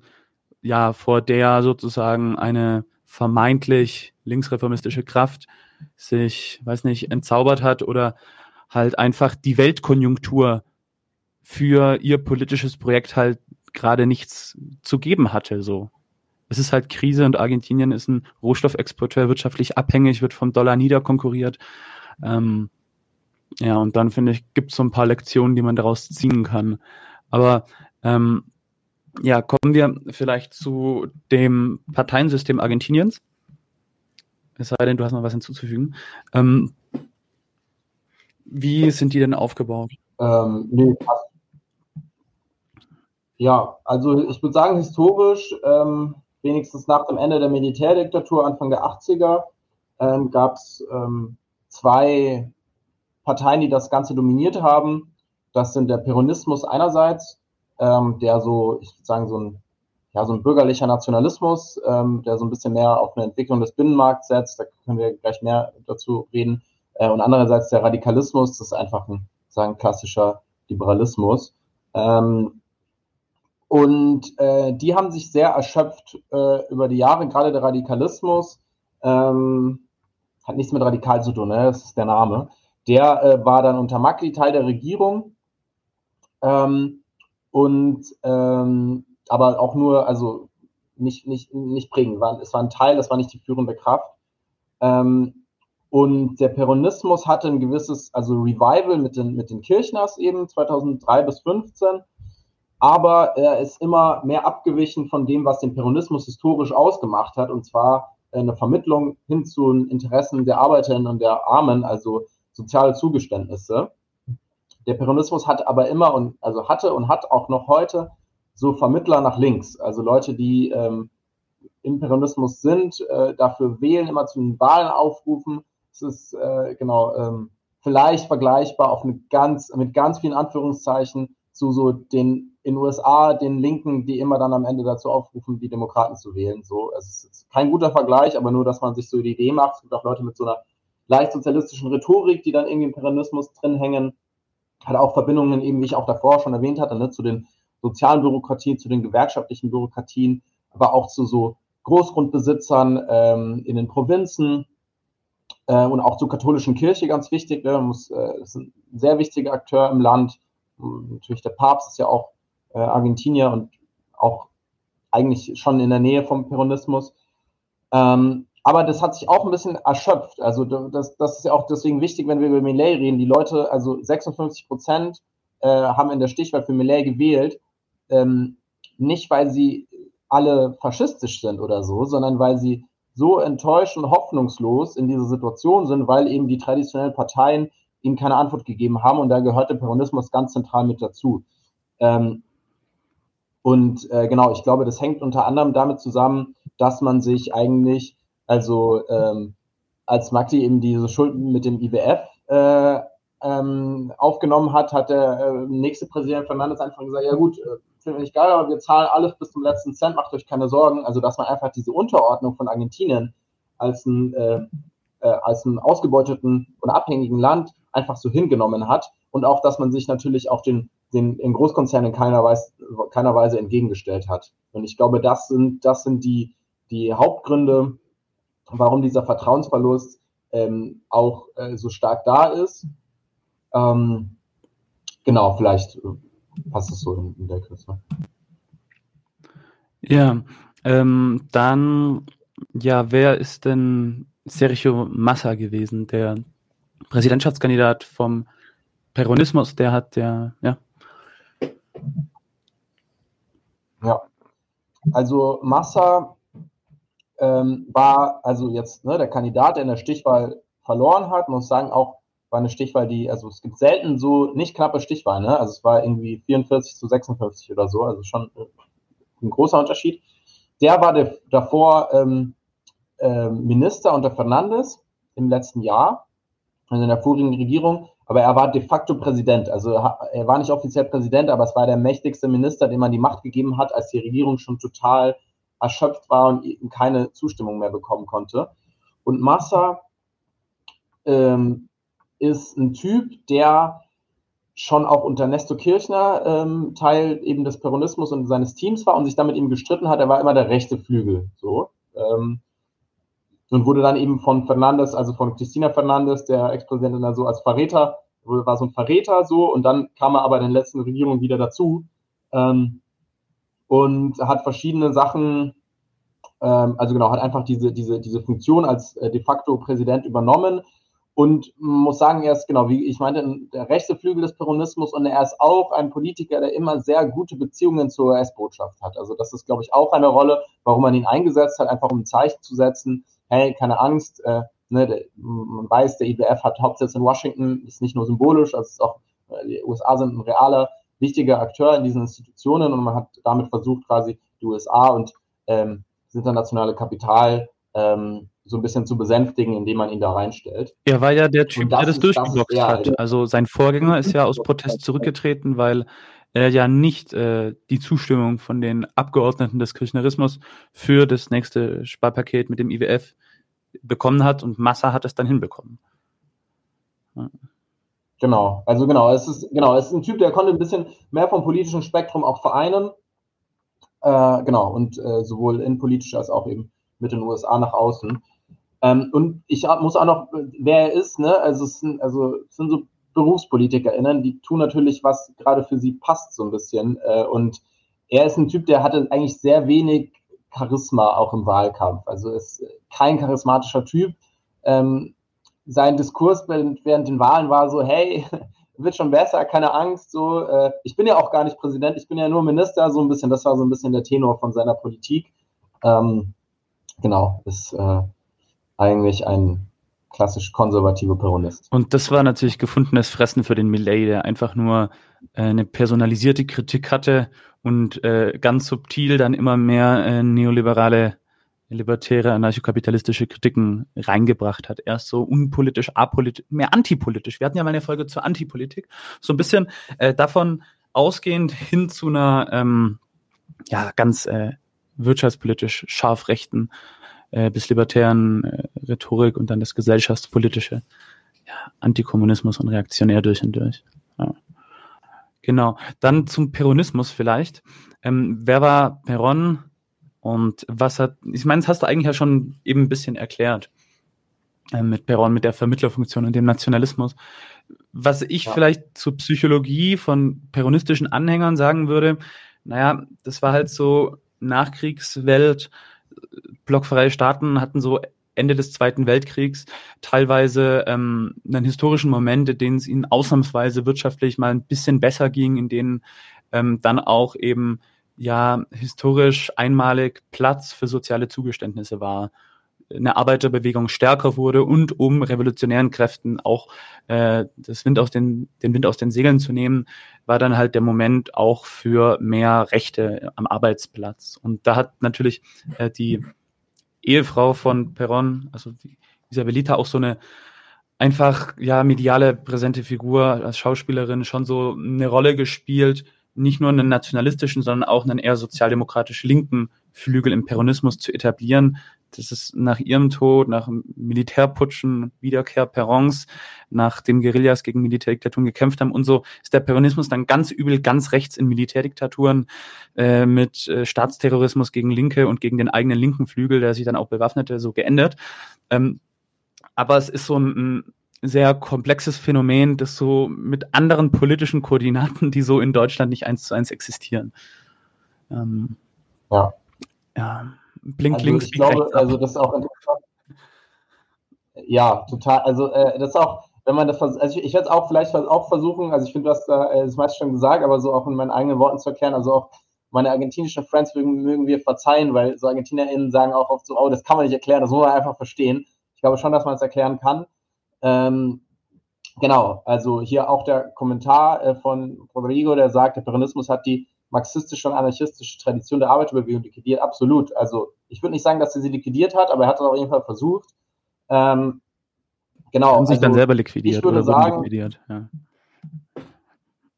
ja, vor der sozusagen eine vermeintlich linksreformistische Kraft sich, weiß nicht, entzaubert hat oder halt einfach die Weltkonjunktur für ihr politisches Projekt halt gerade nichts zu geben hatte, so. es ist halt Krise und Argentinien ist ein Rohstoffexporteur, wirtschaftlich abhängig, wird vom Dollar niederkonkurriert. Ähm, ja, und dann finde ich, gibt es so ein paar Lektionen, die man daraus ziehen kann. Aber ähm, ja, kommen wir vielleicht zu dem Parteiensystem Argentiniens. Es sei denn, du hast noch was hinzuzufügen. Ähm, wie sind die denn aufgebaut? Ähm, nee, ja, also ich würde sagen, historisch, ähm, wenigstens nach dem Ende der Militärdiktatur Anfang der 80er, ähm, gab es ähm, zwei Parteien, die das Ganze dominiert haben. Das sind der Peronismus einerseits, ähm, der so, ich würde sagen, so ein, ja, so ein bürgerlicher Nationalismus, ähm, der so ein bisschen mehr auf eine Entwicklung des Binnenmarkts setzt. Da können wir gleich mehr dazu reden. Äh, und andererseits der Radikalismus, das ist einfach ein, sagen, klassischer Liberalismus. Ähm, und äh, die haben sich sehr erschöpft äh, über die Jahre, gerade der Radikalismus. Ähm, hat nichts mit radikal zu tun, ne? das ist der Name. Der äh, war dann unter Macri Teil der Regierung. Ähm, und ähm, aber auch nur, also nicht, nicht, nicht prägend. War, es war ein Teil, das war nicht die führende Kraft. Ähm, und der Peronismus hatte ein gewisses, also Revival mit den, mit den Kirchners eben 2003 bis 2015 aber er ist immer mehr abgewichen von dem, was den Peronismus historisch ausgemacht hat, und zwar eine Vermittlung hin zu den Interessen der Arbeiterinnen und der Armen, also soziale Zugeständnisse. Der Peronismus hat aber immer und also hatte und hat auch noch heute so Vermittler nach links, also Leute, die ähm, im Peronismus sind, äh, dafür wählen, immer zu den Wahlen aufrufen. Es ist äh, genau ähm, vielleicht vergleichbar auf eine ganz mit ganz vielen Anführungszeichen zu so den in den USA den Linken, die immer dann am Ende dazu aufrufen, die Demokraten zu wählen. So, es ist kein guter Vergleich, aber nur, dass man sich so die Idee macht. Es gibt auch Leute mit so einer leicht sozialistischen Rhetorik, die dann irgendwie im Peronismus drin hängen. Hat auch Verbindungen, eben wie ich auch davor schon erwähnt hatte, ne, zu den sozialen Bürokratien, zu den gewerkschaftlichen Bürokratien, aber auch zu so Großgrundbesitzern ähm, in den Provinzen äh, und auch zur katholischen Kirche ganz wichtig. Ne, muss, äh, ist ein sehr wichtiger Akteur im Land. Natürlich der Papst ist ja auch äh, Argentinier und auch eigentlich schon in der Nähe vom Peronismus. Ähm, aber das hat sich auch ein bisschen erschöpft. Also das, das ist ja auch deswegen wichtig, wenn wir über Millet reden. Die Leute, also 56 Prozent äh, haben in der Stichwahl für Millet gewählt, ähm, nicht weil sie alle faschistisch sind oder so, sondern weil sie so enttäuscht und hoffnungslos in dieser Situation sind, weil eben die traditionellen Parteien ihnen keine Antwort gegeben haben und da gehört der Peronismus ganz zentral mit dazu. Ähm, und äh, genau, ich glaube, das hängt unter anderem damit zusammen, dass man sich eigentlich, also ähm, als Maxi eben diese Schulden mit dem IWF äh, ähm, aufgenommen hat, hat der äh, nächste Präsident Fernandes einfach gesagt, ja gut, äh, finde ich geil, aber wir zahlen alles bis zum letzten Cent, macht euch keine Sorgen. Also dass man einfach diese Unterordnung von Argentinien als ein, äh, äh, als einen ausgebeuteten und abhängigen Land einfach so hingenommen hat und auch, dass man sich natürlich auch den den in Großkonzernen keiner, Weise, keiner Weise entgegengestellt hat. Und ich glaube, das sind, das sind die, die Hauptgründe, warum dieser Vertrauensverlust ähm, auch äh, so stark da ist. Ähm, genau, vielleicht äh, passt es so in, in der Kürze. Ja, ähm, dann, ja, wer ist denn Sergio Massa gewesen, der Präsidentschaftskandidat vom Peronismus, der hat ja, ja, ja. Also Massa ähm, war also jetzt ne, der Kandidat, der in der Stichwahl verloren hat, muss sagen, auch war eine Stichwahl, die, also es gibt selten so nicht knappe Stichwahlen, ne? Also es war irgendwie 44 zu 56 oder so, also schon äh, ein großer Unterschied. Der war der, davor ähm, äh, Minister unter Fernandes im letzten Jahr, also in der vorigen Regierung, aber er war de facto Präsident. Also er war nicht offiziell Präsident, aber es war der mächtigste Minister, dem man die Macht gegeben hat, als die Regierung schon total erschöpft war und keine Zustimmung mehr bekommen konnte. Und Massa ähm, ist ein Typ, der schon auch unter Nestor Kirchner ähm, Teil eben des Peronismus und seines Teams war und sich damit ihm gestritten hat. Er war immer der rechte Flügel. So. Ähm, und wurde dann eben von Fernandes, also von Christina Fernandes, der Ex-Präsidentin, also als Verräter, war so ein Verräter so und dann kam er aber in den letzten Regierungen wieder dazu ähm, und hat verschiedene Sachen ähm, also genau, hat einfach diese, diese, diese Funktion als äh, de facto Präsident übernommen und muss sagen, er ist genau, wie ich meinte, der rechte Flügel des Peronismus und er ist auch ein Politiker, der immer sehr gute Beziehungen zur US-Botschaft hat. Also das ist, glaube ich, auch eine Rolle, warum man ihn eingesetzt hat, einfach um ein Zeichen zu setzen, hey, keine Angst, äh, ne, der, man weiß, der IWF hat Hauptsitz in Washington, ist nicht nur symbolisch, also ist auch, äh, die USA sind ein realer, wichtiger Akteur in diesen Institutionen und man hat damit versucht, quasi die USA und ähm, das internationale Kapital ähm, so ein bisschen zu besänftigen, indem man ihn da reinstellt. Er war ja der Typ, das der das durchgeblockt hat. Also sein Vorgänger ist ja aus Protest zurückgetreten, weil er ja nicht äh, die Zustimmung von den Abgeordneten des Kirchnerismus für das nächste Sparpaket mit dem IWF bekommen hat und Massa hat es dann hinbekommen. Ja. Genau, also genau, es ist genau, es ist ein Typ, der konnte ein bisschen mehr vom politischen Spektrum auch vereinen. Äh, genau, und äh, sowohl innenpolitisch als auch eben mit den USA nach außen. Ähm, und ich muss auch noch, wer er ist, ne? Also es sind, also es sind so BerufspolitikerInnen, die tun natürlich, was gerade für sie passt, so ein bisschen. Äh, und er ist ein Typ, der hatte eigentlich sehr wenig Charisma auch im Wahlkampf. Also ist kein charismatischer Typ. Ähm, sein Diskurs während, den Wahlen war so, hey, wird schon besser, keine Angst, so, äh, ich bin ja auch gar nicht Präsident, ich bin ja nur Minister, so ein bisschen, das war so ein bisschen der Tenor von seiner Politik. Ähm, genau, ist äh, eigentlich ein klassisch konservativer Peronist. Und das war natürlich gefundenes Fressen für den Millet, der einfach nur äh, eine personalisierte Kritik hatte und äh, ganz subtil dann immer mehr äh, neoliberale, libertäre, anarchokapitalistische Kritiken reingebracht hat. Erst so unpolitisch, apolitisch, mehr antipolitisch. Wir hatten ja mal eine Folge zur Antipolitik. So ein bisschen äh, davon ausgehend hin zu einer ähm, ja ganz äh, wirtschaftspolitisch scharf rechten äh, bis libertären äh, Rhetorik und dann das gesellschaftspolitische, ja, Antikommunismus und reaktionär durch und durch. Ja. Genau. Dann zum Peronismus vielleicht. Ähm, wer war Peron und was hat, ich meine, das hast du eigentlich ja schon eben ein bisschen erklärt äh, mit Peron, mit der Vermittlerfunktion und dem Nationalismus. Was ich ja. vielleicht zur Psychologie von peronistischen Anhängern sagen würde, naja, das war halt so Nachkriegswelt, blockfreie Staaten hatten so Ende des Zweiten Weltkriegs teilweise ähm, einen historischen Moment, in denen es ihnen ausnahmsweise wirtschaftlich mal ein bisschen besser ging, in denen ähm, dann auch eben ja historisch einmalig Platz für soziale Zugeständnisse war eine Arbeiterbewegung stärker wurde und um revolutionären Kräften auch äh, das Wind aus den, den Wind aus den Segeln zu nehmen, war dann halt der Moment auch für mehr Rechte am Arbeitsplatz. Und da hat natürlich äh, die Ehefrau von Perron, also Isabelita, auch so eine einfach ja mediale präsente Figur als Schauspielerin schon so eine Rolle gespielt, nicht nur einen nationalistischen, sondern auch einen eher sozialdemokratisch linken Flügel im Peronismus zu etablieren. Das ist nach ihrem Tod, nach Militärputschen, Wiederkehr Perons, nachdem Guerillas gegen Militärdiktaturen gekämpft haben und so, ist der Peronismus dann ganz übel ganz rechts in Militärdiktaturen äh, mit äh, Staatsterrorismus gegen Linke und gegen den eigenen linken Flügel, der sich dann auch bewaffnete, so geändert. Ähm, aber es ist so ein, ein sehr komplexes Phänomen, das so mit anderen politischen Koordinaten, die so in Deutschland nicht eins zu eins existieren. Ähm, ja. Ja. Blink also links, ich glaube, also das ist auch interessant. Ja, total. Also äh, das ist auch, wenn man das, also ich, ich werde es auch vielleicht auch versuchen, also ich finde, du hast da äh, das meiste schon gesagt, aber so auch in meinen eigenen Worten zu erklären, also auch meine argentinischen Friends mögen, mögen wir verzeihen, weil so ArgentinerInnen sagen auch oft so, oh, das kann man nicht erklären, das muss man einfach verstehen. Ich glaube schon, dass man es erklären kann. Ähm, genau, also hier auch der Kommentar äh, von Rodrigo, der sagt, der Peronismus hat die marxistische und anarchistische Tradition der Arbeiterbewegung liquidiert. Absolut. Also ich würde nicht sagen, dass er sie liquidiert hat, aber er hat es auf jeden Fall versucht. Ähm, genau. Haben sich also, dann selber liquidiert ich würde oder sagen, liquidiert. Ja.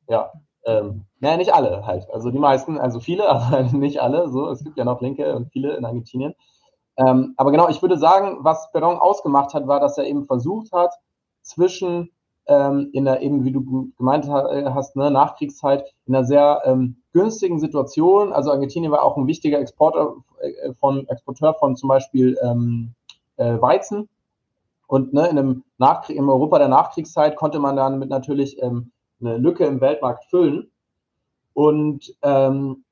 Ja. Ähm, naja, nicht alle halt. Also die meisten, also viele, aber nicht alle. So, es gibt ja noch Linke und viele in Argentinien. Ähm, aber genau, ich würde sagen, was Perón ausgemacht hat, war, dass er eben versucht hat, zwischen ähm, in der eben, wie du gemeint äh, hast, ne, Nachkriegszeit, in einer sehr ähm, günstigen Situation. Also Argentinien war auch ein wichtiger Exporter äh, von, Exporteur von zum Beispiel ähm, äh, Weizen. Und ne, in einem Nachkrieg, im Europa der Nachkriegszeit konnte man dann mit natürlich ähm, eine Lücke im Weltmarkt füllen. Und ähm,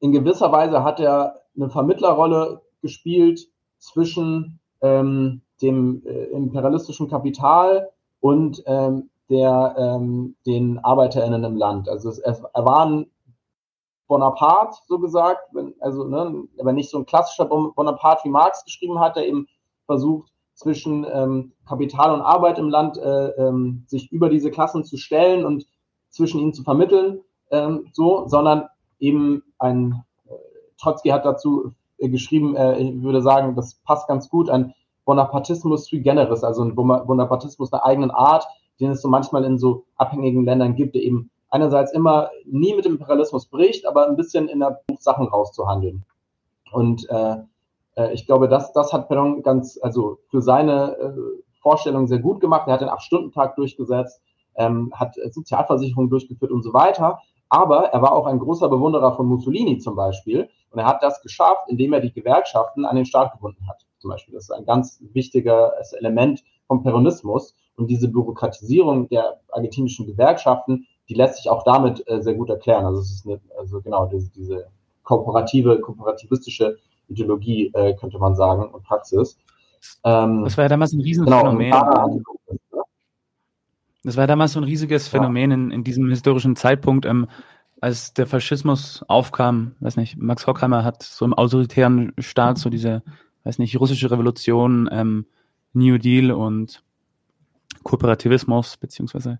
in gewisser Weise hat er eine Vermittlerrolle gespielt zwischen ähm, dem äh, imperialistischen Kapital und ähm, der, ähm, den ArbeiterInnen im Land. Also es, es war ein Bonaparte, so gesagt, wenn, also ne, aber nicht so ein klassischer Bonaparte, wie Marx geschrieben hat, der eben versucht, zwischen ähm, Kapital und Arbeit im Land äh, ähm, sich über diese Klassen zu stellen und zwischen ihnen zu vermitteln, ähm, so, sondern eben ein äh, Trotzki hat dazu geschrieben, äh, ich würde sagen, das passt ganz gut, ein Bonapartismus sui generis, also ein Bonapartismus der eigenen Art, den es so manchmal in so abhängigen Ländern gibt, der eben einerseits immer nie mit dem Imperialismus bricht, aber ein bisschen in der Sachen rauszuhandeln. Und äh, äh, ich glaube, das, das hat Perron ganz, also für seine äh, Vorstellung sehr gut gemacht. Er hat den Acht-Stunden-Tag durchgesetzt, ähm, hat Sozialversicherung durchgeführt und so weiter. Aber er war auch ein großer Bewunderer von Mussolini zum Beispiel. Und er hat das geschafft, indem er die Gewerkschaften an den Staat gebunden hat. Zum Beispiel. Das ist ein ganz wichtiges Element vom Peronismus. Und diese Bürokratisierung der argentinischen Gewerkschaften, die lässt sich auch damit äh, sehr gut erklären. Also es ist eine, also genau diese, diese kooperative, kooperativistische Ideologie, äh, könnte man sagen, und Praxis. Ähm, das war ja damals ein Riesenphänomen. Genau, das war damals so ein riesiges Phänomen in, in diesem historischen Zeitpunkt, ähm, als der Faschismus aufkam. Weiß nicht, Max Horkheimer hat so im autoritären Staat so diese, weiß nicht, russische Revolution, ähm, New Deal und Kooperativismus, beziehungsweise,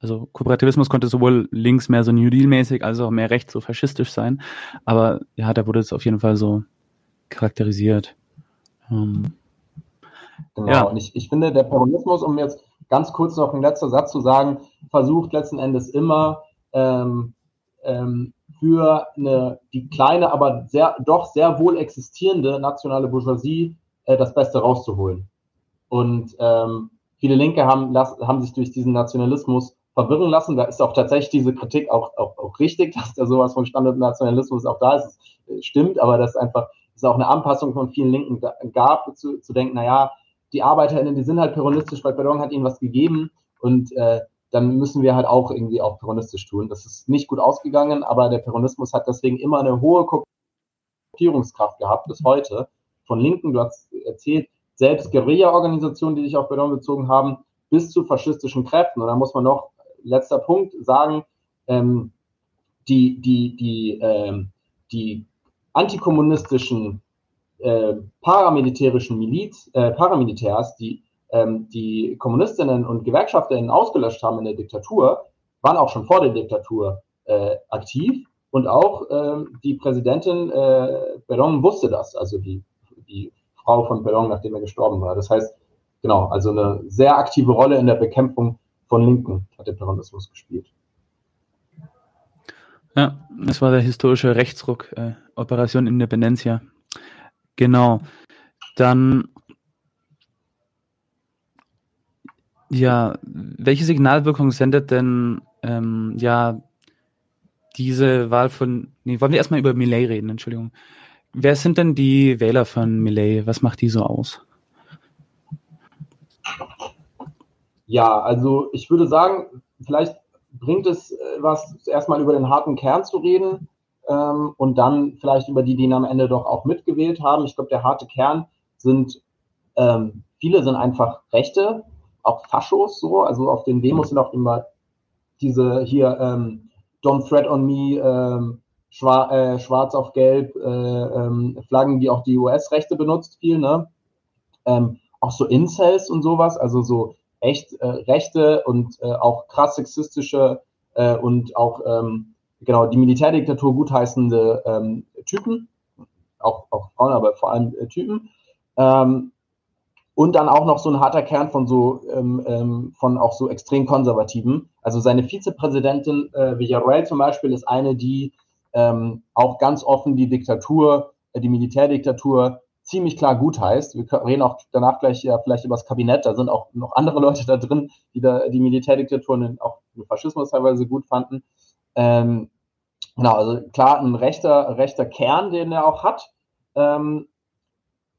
also Kooperativismus konnte sowohl links mehr so New Deal-mäßig, als auch mehr rechts so faschistisch sein. Aber ja, da wurde es auf jeden Fall so charakterisiert. Ähm, genau, ja. und ich, ich finde, der Peronismus, um jetzt ganz kurz noch ein letzter Satz zu sagen, versucht letzten Endes immer ähm, ähm, für eine, die kleine, aber sehr, doch sehr wohl existierende nationale Bourgeoisie äh, das Beste rauszuholen. Und ähm, viele Linke haben, haben sich durch diesen Nationalismus verwirren lassen. Da ist auch tatsächlich diese Kritik auch, auch, auch richtig, dass da sowas von Standardnationalismus auch da ist. Das stimmt, aber das ist einfach, ist auch eine Anpassung von vielen Linken gab, zu, zu denken, naja, die ArbeiterInnen, die sind halt peronistisch, weil Perdon hat ihnen was gegeben und äh, dann müssen wir halt auch irgendwie auch peronistisch tun. Das ist nicht gut ausgegangen, aber der Peronismus hat deswegen immer eine hohe Kopierungskraft gehabt bis heute. Von Linken, du hast erzählt, selbst Guerilla-Organisationen, die sich auf Bellon bezogen haben, bis zu faschistischen Kräften. Und da muss man noch, letzter Punkt, sagen, ähm, die, die, die, ähm, die antikommunistischen äh, paramilitärischen Miliz, äh, Paramilitärs, die ähm, die Kommunistinnen und Gewerkschafterinnen ausgelöscht haben in der Diktatur, waren auch schon vor der Diktatur äh, aktiv. Und auch ähm, die Präsidentin äh, Perón wusste das, also die, die Frau von Perón, nachdem er gestorben war. Das heißt, genau, also eine sehr aktive Rolle in der Bekämpfung von Linken hat der Peronismus gespielt. Ja, das war der historische Rechtsruck, äh, Operation Independencia. Genau. Dann, ja, welche Signalwirkung sendet denn ähm, ja diese Wahl von, nee, wollen wir erstmal über Millet reden, Entschuldigung. Wer sind denn die Wähler von Millet? Was macht die so aus? Ja, also ich würde sagen, vielleicht bringt es äh, was, erstmal über den harten Kern zu reden ähm, und dann vielleicht über die, die ihn am Ende doch auch mitgewählt haben. Ich glaube, der harte Kern sind, ähm, viele sind einfach Rechte, auch Faschos so, also auf den Demos sind auch immer diese hier ähm, Don't Threat on Me, ähm, schwar äh, schwarz auf gelb, äh, ähm, Flaggen, die auch die US-Rechte benutzt, viel, ne? Ähm, auch so Incels und sowas, also so echt äh, rechte und äh, auch krass sexistische äh, und auch ähm, genau die Militärdiktatur gutheißende ähm, Typen, auch, auch Frauen, aber vor allem äh, Typen. Ähm, und dann auch noch so ein harter Kern von so ähm, ähm, von auch so extrem konservativen. Also seine Vizepräsidentin äh, Villarreal zum Beispiel ist eine, die ähm, auch ganz offen die Diktatur, äh, die Militärdiktatur ziemlich klar gut heißt. Wir reden auch danach gleich ja vielleicht über das Kabinett. Da sind auch noch andere Leute da drin, die da die Militärdiktatur auch den Faschismus teilweise gut fanden. Ähm, genau, also klar ein rechter rechter Kern, den er auch hat. Ähm,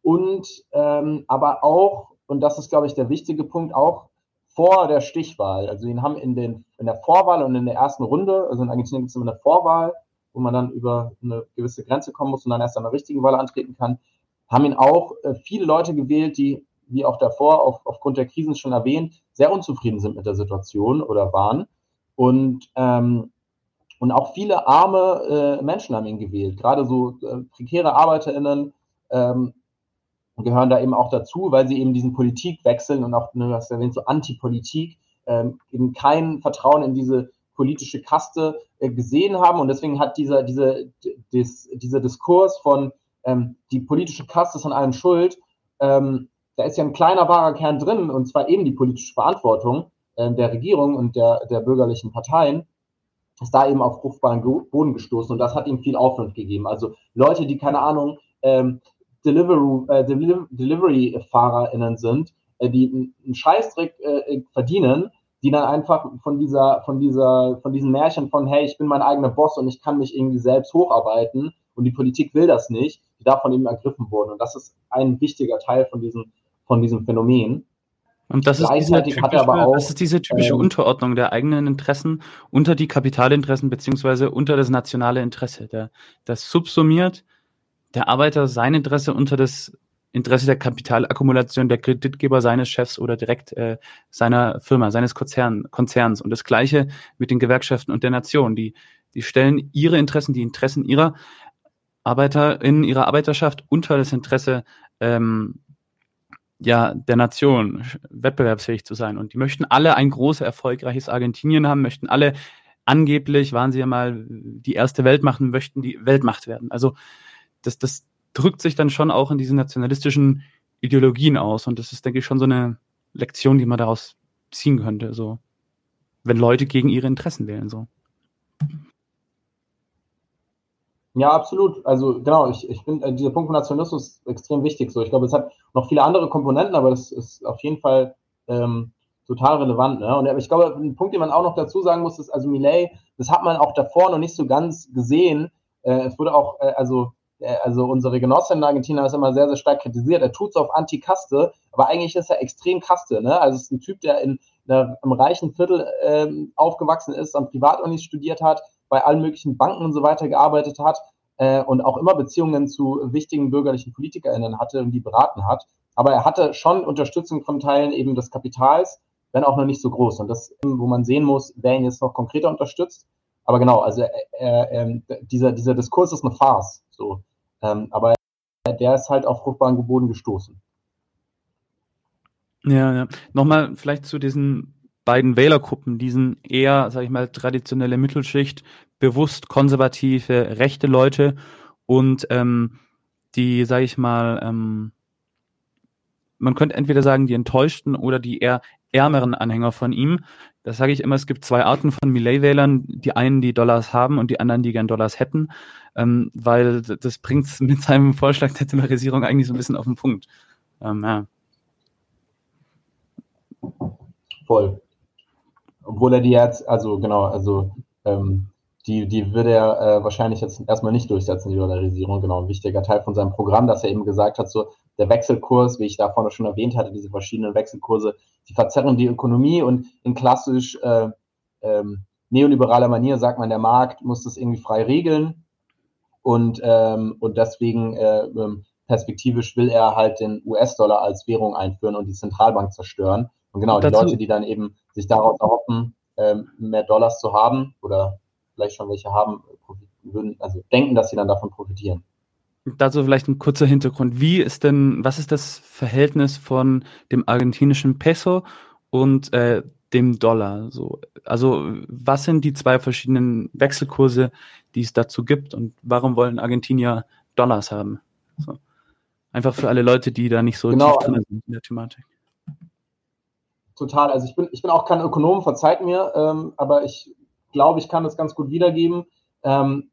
und ähm, aber auch und das ist glaube ich der wichtige Punkt auch vor der Stichwahl. Also ihn haben in den in der Vorwahl und in der ersten Runde, also in Argentinien gibt es immer eine Vorwahl wo man dann über eine gewisse Grenze kommen muss und dann erst an der richtigen Wahl antreten kann, haben ihn auch äh, viele Leute gewählt, die, wie auch davor, auf, aufgrund der Krisen schon erwähnt, sehr unzufrieden sind mit der Situation oder waren. Und, ähm, und auch viele arme äh, Menschen haben ihn gewählt, gerade so äh, prekäre ArbeiterInnen ähm, gehören da eben auch dazu, weil sie eben diesen Politikwechseln und auch, ne, hast erwähnt, so Antipolitik, ähm, eben kein Vertrauen in diese politische Kaste äh, gesehen haben. Und deswegen hat dieser, diese, dis, dieser Diskurs von ähm, die politische Kaste ist an allem schuld, ähm, da ist ja ein kleiner wahrer Kern drin, und zwar eben die politische Verantwortung äh, der Regierung und der, der bürgerlichen Parteien, ist da eben auf fruchtbaren Boden gestoßen und das hat ihm viel Aufwand gegeben. Also Leute, die keine Ahnung, ähm, Delivery, äh, Delivery-FahrerInnen sind, äh, die einen Scheißdreck äh, verdienen, die dann einfach von dieser, von dieser, von diesen Märchen von, hey, ich bin mein eigener Boss und ich kann mich irgendwie selbst hocharbeiten und die Politik will das nicht, die davon eben ergriffen wurden. Und das ist ein wichtiger Teil von diesem, von diesem Phänomen. Und das ist, diese typische, auch, das ist diese typische ähm, Unterordnung der eigenen Interessen unter die Kapitalinteressen beziehungsweise unter das nationale Interesse. Der, das subsumiert der Arbeiter sein Interesse unter das Interesse der Kapitalakkumulation der Kreditgeber seines Chefs oder direkt äh, seiner Firma, seines Konzern, Konzerns. Und das Gleiche mit den Gewerkschaften und der Nation. Die, die stellen ihre Interessen, die Interessen ihrer Arbeiter in ihrer Arbeiterschaft unter das Interesse ähm, ja, der Nation, wettbewerbsfähig zu sein. Und die möchten alle ein großes, erfolgreiches Argentinien haben, möchten alle angeblich, waren sie ja mal die erste Welt machen, möchten die Weltmacht werden. Also das, das drückt sich dann schon auch in diesen nationalistischen Ideologien aus. Und das ist, denke ich, schon so eine Lektion, die man daraus ziehen könnte. So, wenn Leute gegen ihre Interessen wählen. So. Ja, absolut. Also genau, ich, ich finde, äh, dieser Punkt von Nationalismus extrem wichtig. So, ich glaube, es hat noch viele andere Komponenten, aber das ist auf jeden Fall ähm, total relevant. Ne? Und ich glaube, ein Punkt, den man auch noch dazu sagen muss, ist, also Millet, das hat man auch davor noch nicht so ganz gesehen. Äh, es wurde auch, äh, also äh, also unsere Genossin in Argentinien hat es immer sehr, sehr stark kritisiert. Er tut es auf Anti-Kaste, aber eigentlich ist er extrem Kaste. Ne? Also es ist ein Typ, der in einem reichen Viertel ähm, aufgewachsen ist, an Privatunis studiert hat, bei allen möglichen Banken und so weiter gearbeitet hat äh, und auch immer Beziehungen zu wichtigen bürgerlichen PolitikerInnen hatte und die beraten hat. Aber er hatte schon Unterstützung von Teilen eben des Kapitals, wenn auch noch nicht so groß. Und das, wo man sehen muss, wer ihn jetzt noch konkreter unterstützt. Aber genau, also äh, äh, dieser, dieser Diskurs ist eine Farce. So. Ähm, aber der ist halt auf fruchtbaren Boden gestoßen. Ja, ja. Nochmal vielleicht zu diesen beiden Wählergruppen, diesen eher, sag ich mal, traditionelle Mittelschicht, bewusst konservative, rechte Leute und ähm, die, sag ich mal, ähm, man könnte entweder sagen, die enttäuschten oder die eher ärmeren Anhänger von ihm. Das sage ich immer, es gibt zwei Arten von Millet-Wählern, die einen, die Dollars haben und die anderen, die gern Dollars hätten, ähm, weil das bringt mit seinem Vorschlag der Dollarisierung eigentlich so ein bisschen auf den Punkt. Ähm, ja. Voll. Obwohl er die jetzt, also genau, also ähm, die, die würde er äh, wahrscheinlich jetzt erstmal nicht durchsetzen, die Dollarisierung. Genau, ein wichtiger Teil von seinem Programm, dass er eben gesagt hat, so der Wechselkurs, wie ich da vorne schon erwähnt hatte, diese verschiedenen Wechselkurse, die verzerren die Ökonomie und in klassisch äh, ähm, neoliberaler Manier sagt man, der Markt muss das irgendwie frei regeln und, ähm, und deswegen äh, ähm, perspektivisch will er halt den US-Dollar als Währung einführen und die Zentralbank zerstören. Und genau, die Leute, die dann eben sich daraus erhoffen, ähm, mehr Dollars zu haben oder vielleicht schon welche haben, würden, also denken, dass sie dann davon profitieren. Dazu vielleicht ein kurzer Hintergrund. Wie ist denn, was ist das Verhältnis von dem argentinischen Peso und äh, dem Dollar? So, also was sind die zwei verschiedenen Wechselkurse, die es dazu gibt und warum wollen Argentinier Dollars haben? So. Einfach für alle Leute, die da nicht so genau, tief drin sind in der Thematik. Total. Also ich bin, ich bin auch kein Ökonom, verzeiht mir, ähm, aber ich glaube, ich kann das ganz gut wiedergeben. Ähm,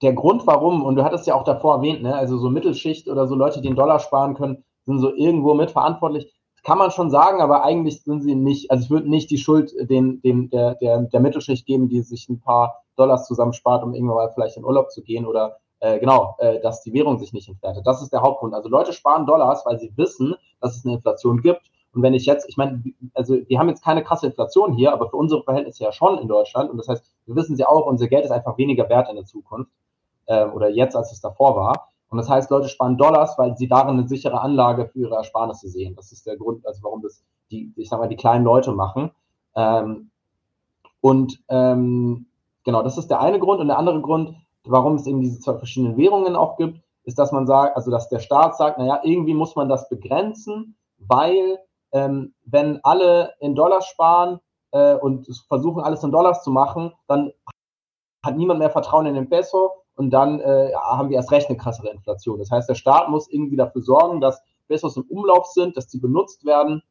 der Grund, warum, und du hattest ja auch davor erwähnt, ne, also so Mittelschicht oder so Leute, die einen Dollar sparen können, sind so irgendwo mitverantwortlich. Kann man schon sagen, aber eigentlich sind sie nicht, also ich würde nicht die Schuld den, den, der, der, der Mittelschicht geben, die sich ein paar Dollars zusammenspart, um irgendwann mal vielleicht in Urlaub zu gehen oder äh, genau, äh, dass die Währung sich nicht entwertet. Das ist der Hauptgrund. Also Leute sparen Dollars, weil sie wissen, dass es eine Inflation gibt. Und wenn ich jetzt, ich meine, also wir haben jetzt keine krasse Inflation hier, aber für unsere Verhältnisse ja schon in Deutschland. Und das heißt, wir wissen sie auch, unser Geld ist einfach weniger wert in der Zukunft äh, oder jetzt, als es davor war. Und das heißt, Leute sparen Dollars, weil sie darin eine sichere Anlage für ihre Ersparnisse sehen. Das ist der Grund, also warum das die, ich sag mal, die kleinen Leute machen. Ähm, und ähm, genau, das ist der eine Grund. Und der andere Grund, warum es eben diese zwei verschiedenen Währungen auch gibt, ist, dass man sagt, also dass der Staat sagt, naja, irgendwie muss man das begrenzen, weil ähm, wenn alle in Dollars sparen äh, und versuchen, alles in Dollars zu machen, dann hat niemand mehr Vertrauen in den Peso und dann äh, haben wir erst recht eine krassere Inflation. Das heißt, der Staat muss irgendwie dafür sorgen, dass Pesos im Umlauf sind, dass sie benutzt werden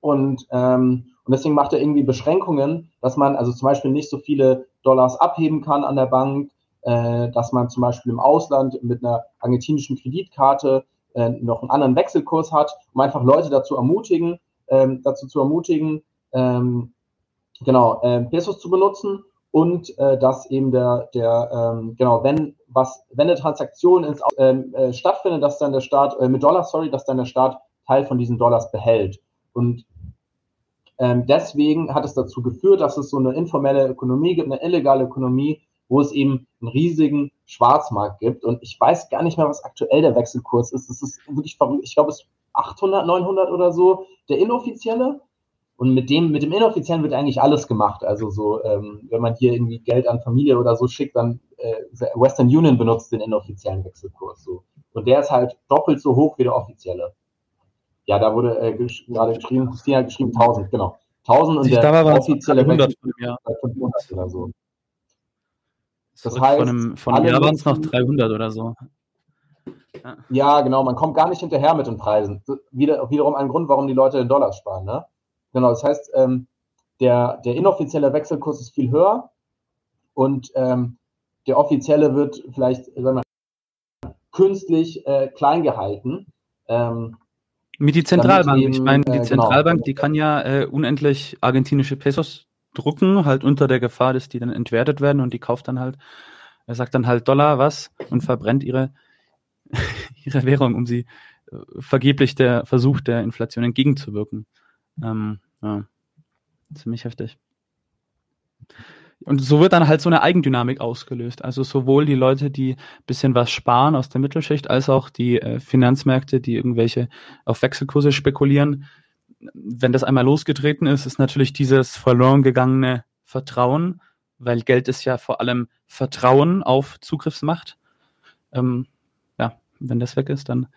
und, ähm, und deswegen macht er irgendwie Beschränkungen, dass man also zum Beispiel nicht so viele Dollars abheben kann an der Bank, äh, dass man zum Beispiel im Ausland mit einer argentinischen Kreditkarte äh, noch einen anderen Wechselkurs hat, um einfach Leute dazu ermutigen, ähm, dazu zu ermutigen, ähm, genau, äh, Pesos zu benutzen und äh, dass eben der, der ähm, genau, wenn was, wenn eine Transaktion ins, ähm, äh, stattfindet, dass dann der Staat, äh, mit Dollars, sorry, dass dann der Staat Teil von diesen Dollars behält. Und ähm, deswegen hat es dazu geführt, dass es so eine informelle Ökonomie gibt, eine illegale Ökonomie, wo es eben einen riesigen Schwarzmarkt gibt. Und ich weiß gar nicht mehr, was aktuell der Wechselkurs ist. Das ist wirklich verrückt. Ich glaube, es ist 800, 900 oder so, der inoffizielle. Und mit dem, mit dem inoffiziellen wird eigentlich alles gemacht. Also so, ähm, wenn man hier irgendwie Geld an Familie oder so schickt, dann äh, Western Union benutzt den inoffiziellen Wechselkurs. So. Und der ist halt doppelt so hoch wie der offizielle. Ja, da wurde äh, gesch gerade geschrieben, Christina hat geschrieben 1000, genau. 1000 und ich der offizielle 100 Wechsel ja. bei 500 oder so. Das Das heißt, von einem, von Jahr waren es noch nutzen- 300 oder so. Ja, genau, man kommt gar nicht hinterher mit den Preisen. Wieder, wiederum ein Grund, warum die Leute in Dollars sparen. Ne? Genau, das heißt, ähm, der, der inoffizielle Wechselkurs ist viel höher und ähm, der offizielle wird vielleicht sagen wir, künstlich äh, klein gehalten. Ähm, Mit die Zentralbank. eben, ich meine, die äh, genau. Zentralbank, die kann ja äh, unendlich argentinische Pesos drucken, halt unter der Gefahr, dass die dann entwertet werden und die kauft dann halt, er sagt dann halt Dollar was und verbrennt ihre, ihre Währung, um sie äh, vergeblich der Versuch der Inflation entgegenzuwirken. Ähm, ja, ziemlich heftig. Und so wird dann halt so eine Eigendynamik ausgelöst. Also sowohl die Leute, die ein bisschen was sparen aus der Mittelschicht, als auch die äh, Finanzmärkte, die irgendwelche auf Wechselkurse spekulieren. Wenn das einmal losgetreten ist, ist natürlich dieses verloren gegangene Vertrauen, weil Geld ist ja vor allem Vertrauen auf Zugriffsmacht. Ähm, ja, wenn das weg ist, dann,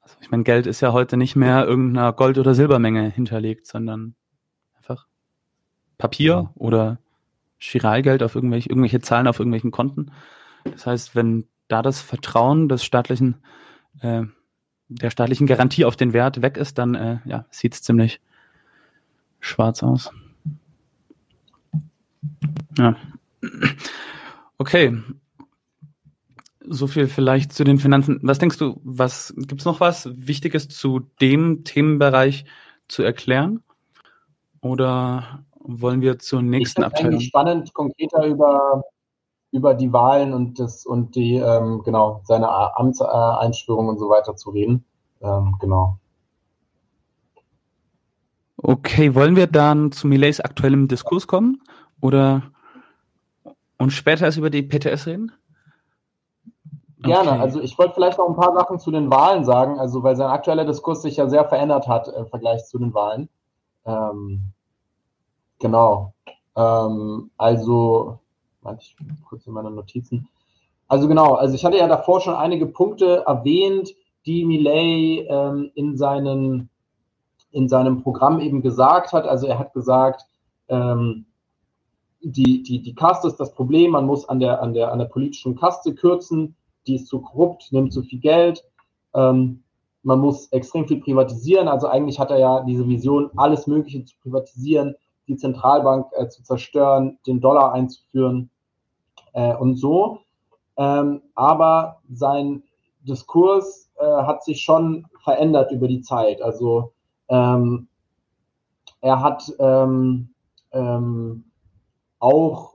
also ich meine, Geld ist ja heute nicht mehr irgendeiner Gold- oder Silbermenge hinterlegt, sondern einfach Papier Ja. oder Chiralgeld auf irgendwelche, irgendwelche Zahlen auf irgendwelchen Konten. Das heißt, wenn da das Vertrauen des staatlichen, äh, der staatlichen Garantie auf den Wert weg ist, dann äh, ja, sieht es ziemlich schwarz aus. Ja. Okay. So viel vielleicht zu den Finanzen. Was denkst du, was gibt's noch was Wichtiges zu dem Themenbereich zu erklären? Oder wollen wir zur ich nächsten es Abteilung? spannend, konkreter über, über die Wahlen und das und die, ähm, genau, seine A- Amtseinführung und so weiter zu reden. Ähm, genau. Okay, wollen wir dann zu Millets aktuellem Diskurs kommen? Oder und später erst über die PTS reden? Gerne. Okay. Also ich wollte vielleicht noch ein paar Sachen zu den Wahlen sagen, also weil sein aktueller Diskurs sich ja sehr verändert hat im Vergleich zu den Wahlen. Ähm, genau. Ähm, also, warte, ich kurz in meine Notizen. Also genau, also ich hatte ja davor schon einige Punkte erwähnt, die Millet ähm, in, seinen, in seinem Programm eben gesagt hat. Also er hat gesagt, ähm, die, die, die Kaste ist das Problem, man muss an der, an der, an der politischen Kaste kürzen, die ist zu korrupt, nimmt zu viel Geld. Ähm, man muss extrem viel privatisieren. Also eigentlich hat er ja diese Vision, alles Mögliche zu privatisieren, die Zentralbank äh, zu zerstören, den Dollar einzuführen äh, und so. Ähm, aber sein Diskurs äh, hat sich schon verändert über die Zeit. Also ähm, er hat ähm, ähm, auch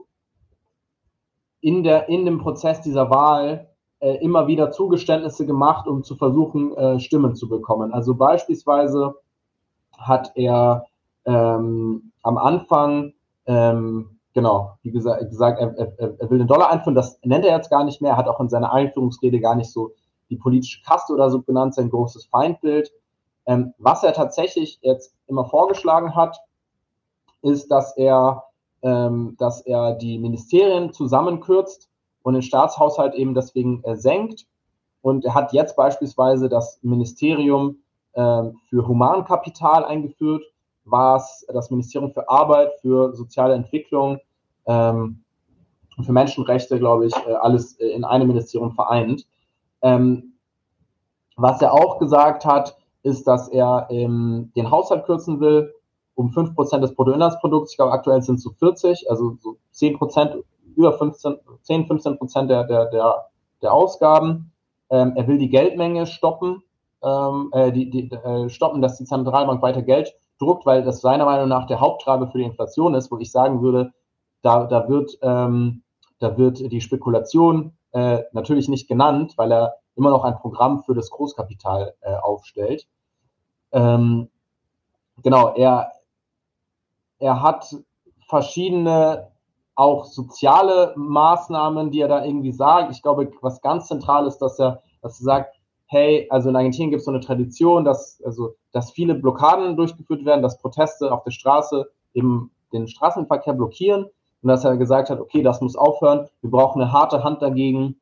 in, der, in dem Prozess dieser Wahl äh, immer wieder Zugeständnisse gemacht, um zu versuchen, äh, Stimmen zu bekommen. Also beispielsweise hat er ähm, am Anfang, ähm, genau, wie gesagt, gesagt er, er, er will den Dollar einführen, das nennt er jetzt gar nicht mehr, er hat auch in seiner Einführungsrede gar nicht so die politische Kaste oder so genannt, sein großes Feindbild. Ähm, was er tatsächlich jetzt immer vorgeschlagen hat, ist, dass er, ähm, dass er die Ministerien zusammenkürzt und den Staatshaushalt eben deswegen äh, senkt. Und er hat jetzt beispielsweise das Ministerium äh, für Humankapital eingeführt, was das Ministerium für Arbeit, für soziale Entwicklung ähm, für Menschenrechte, glaube ich, äh, alles äh, in einem Ministerium vereint. Ähm, was er auch gesagt hat, ist, dass er ähm, den Haushalt kürzen will um 5% des Bruttoinlandsprodukts. Ich glaube, aktuell sind es so 40, also so 10%, über 15, 10, 15% der, der, der, der Ausgaben. Ähm, er will die Geldmenge stoppen, ähm, äh, die, die, äh, stoppen, dass die Zentralbank weiter Geld druckt, weil das seiner Meinung nach der Haupttreiber für die Inflation ist, wo ich sagen würde, da, da, wird, ähm, da wird die Spekulation äh, natürlich nicht genannt, weil er immer noch ein Programm für das Großkapital äh, aufstellt. Ähm, genau, er, er hat verschiedene auch soziale Maßnahmen, die er da irgendwie sagt. Ich glaube, was ganz zentral ist, dass er, dass er sagt, hey, also in Argentinien gibt es so eine Tradition, dass, also, dass viele Blockaden durchgeführt werden, dass Proteste auf der Straße eben den Straßenverkehr blockieren und dass er gesagt hat, okay, das muss aufhören, wir brauchen eine harte Hand dagegen,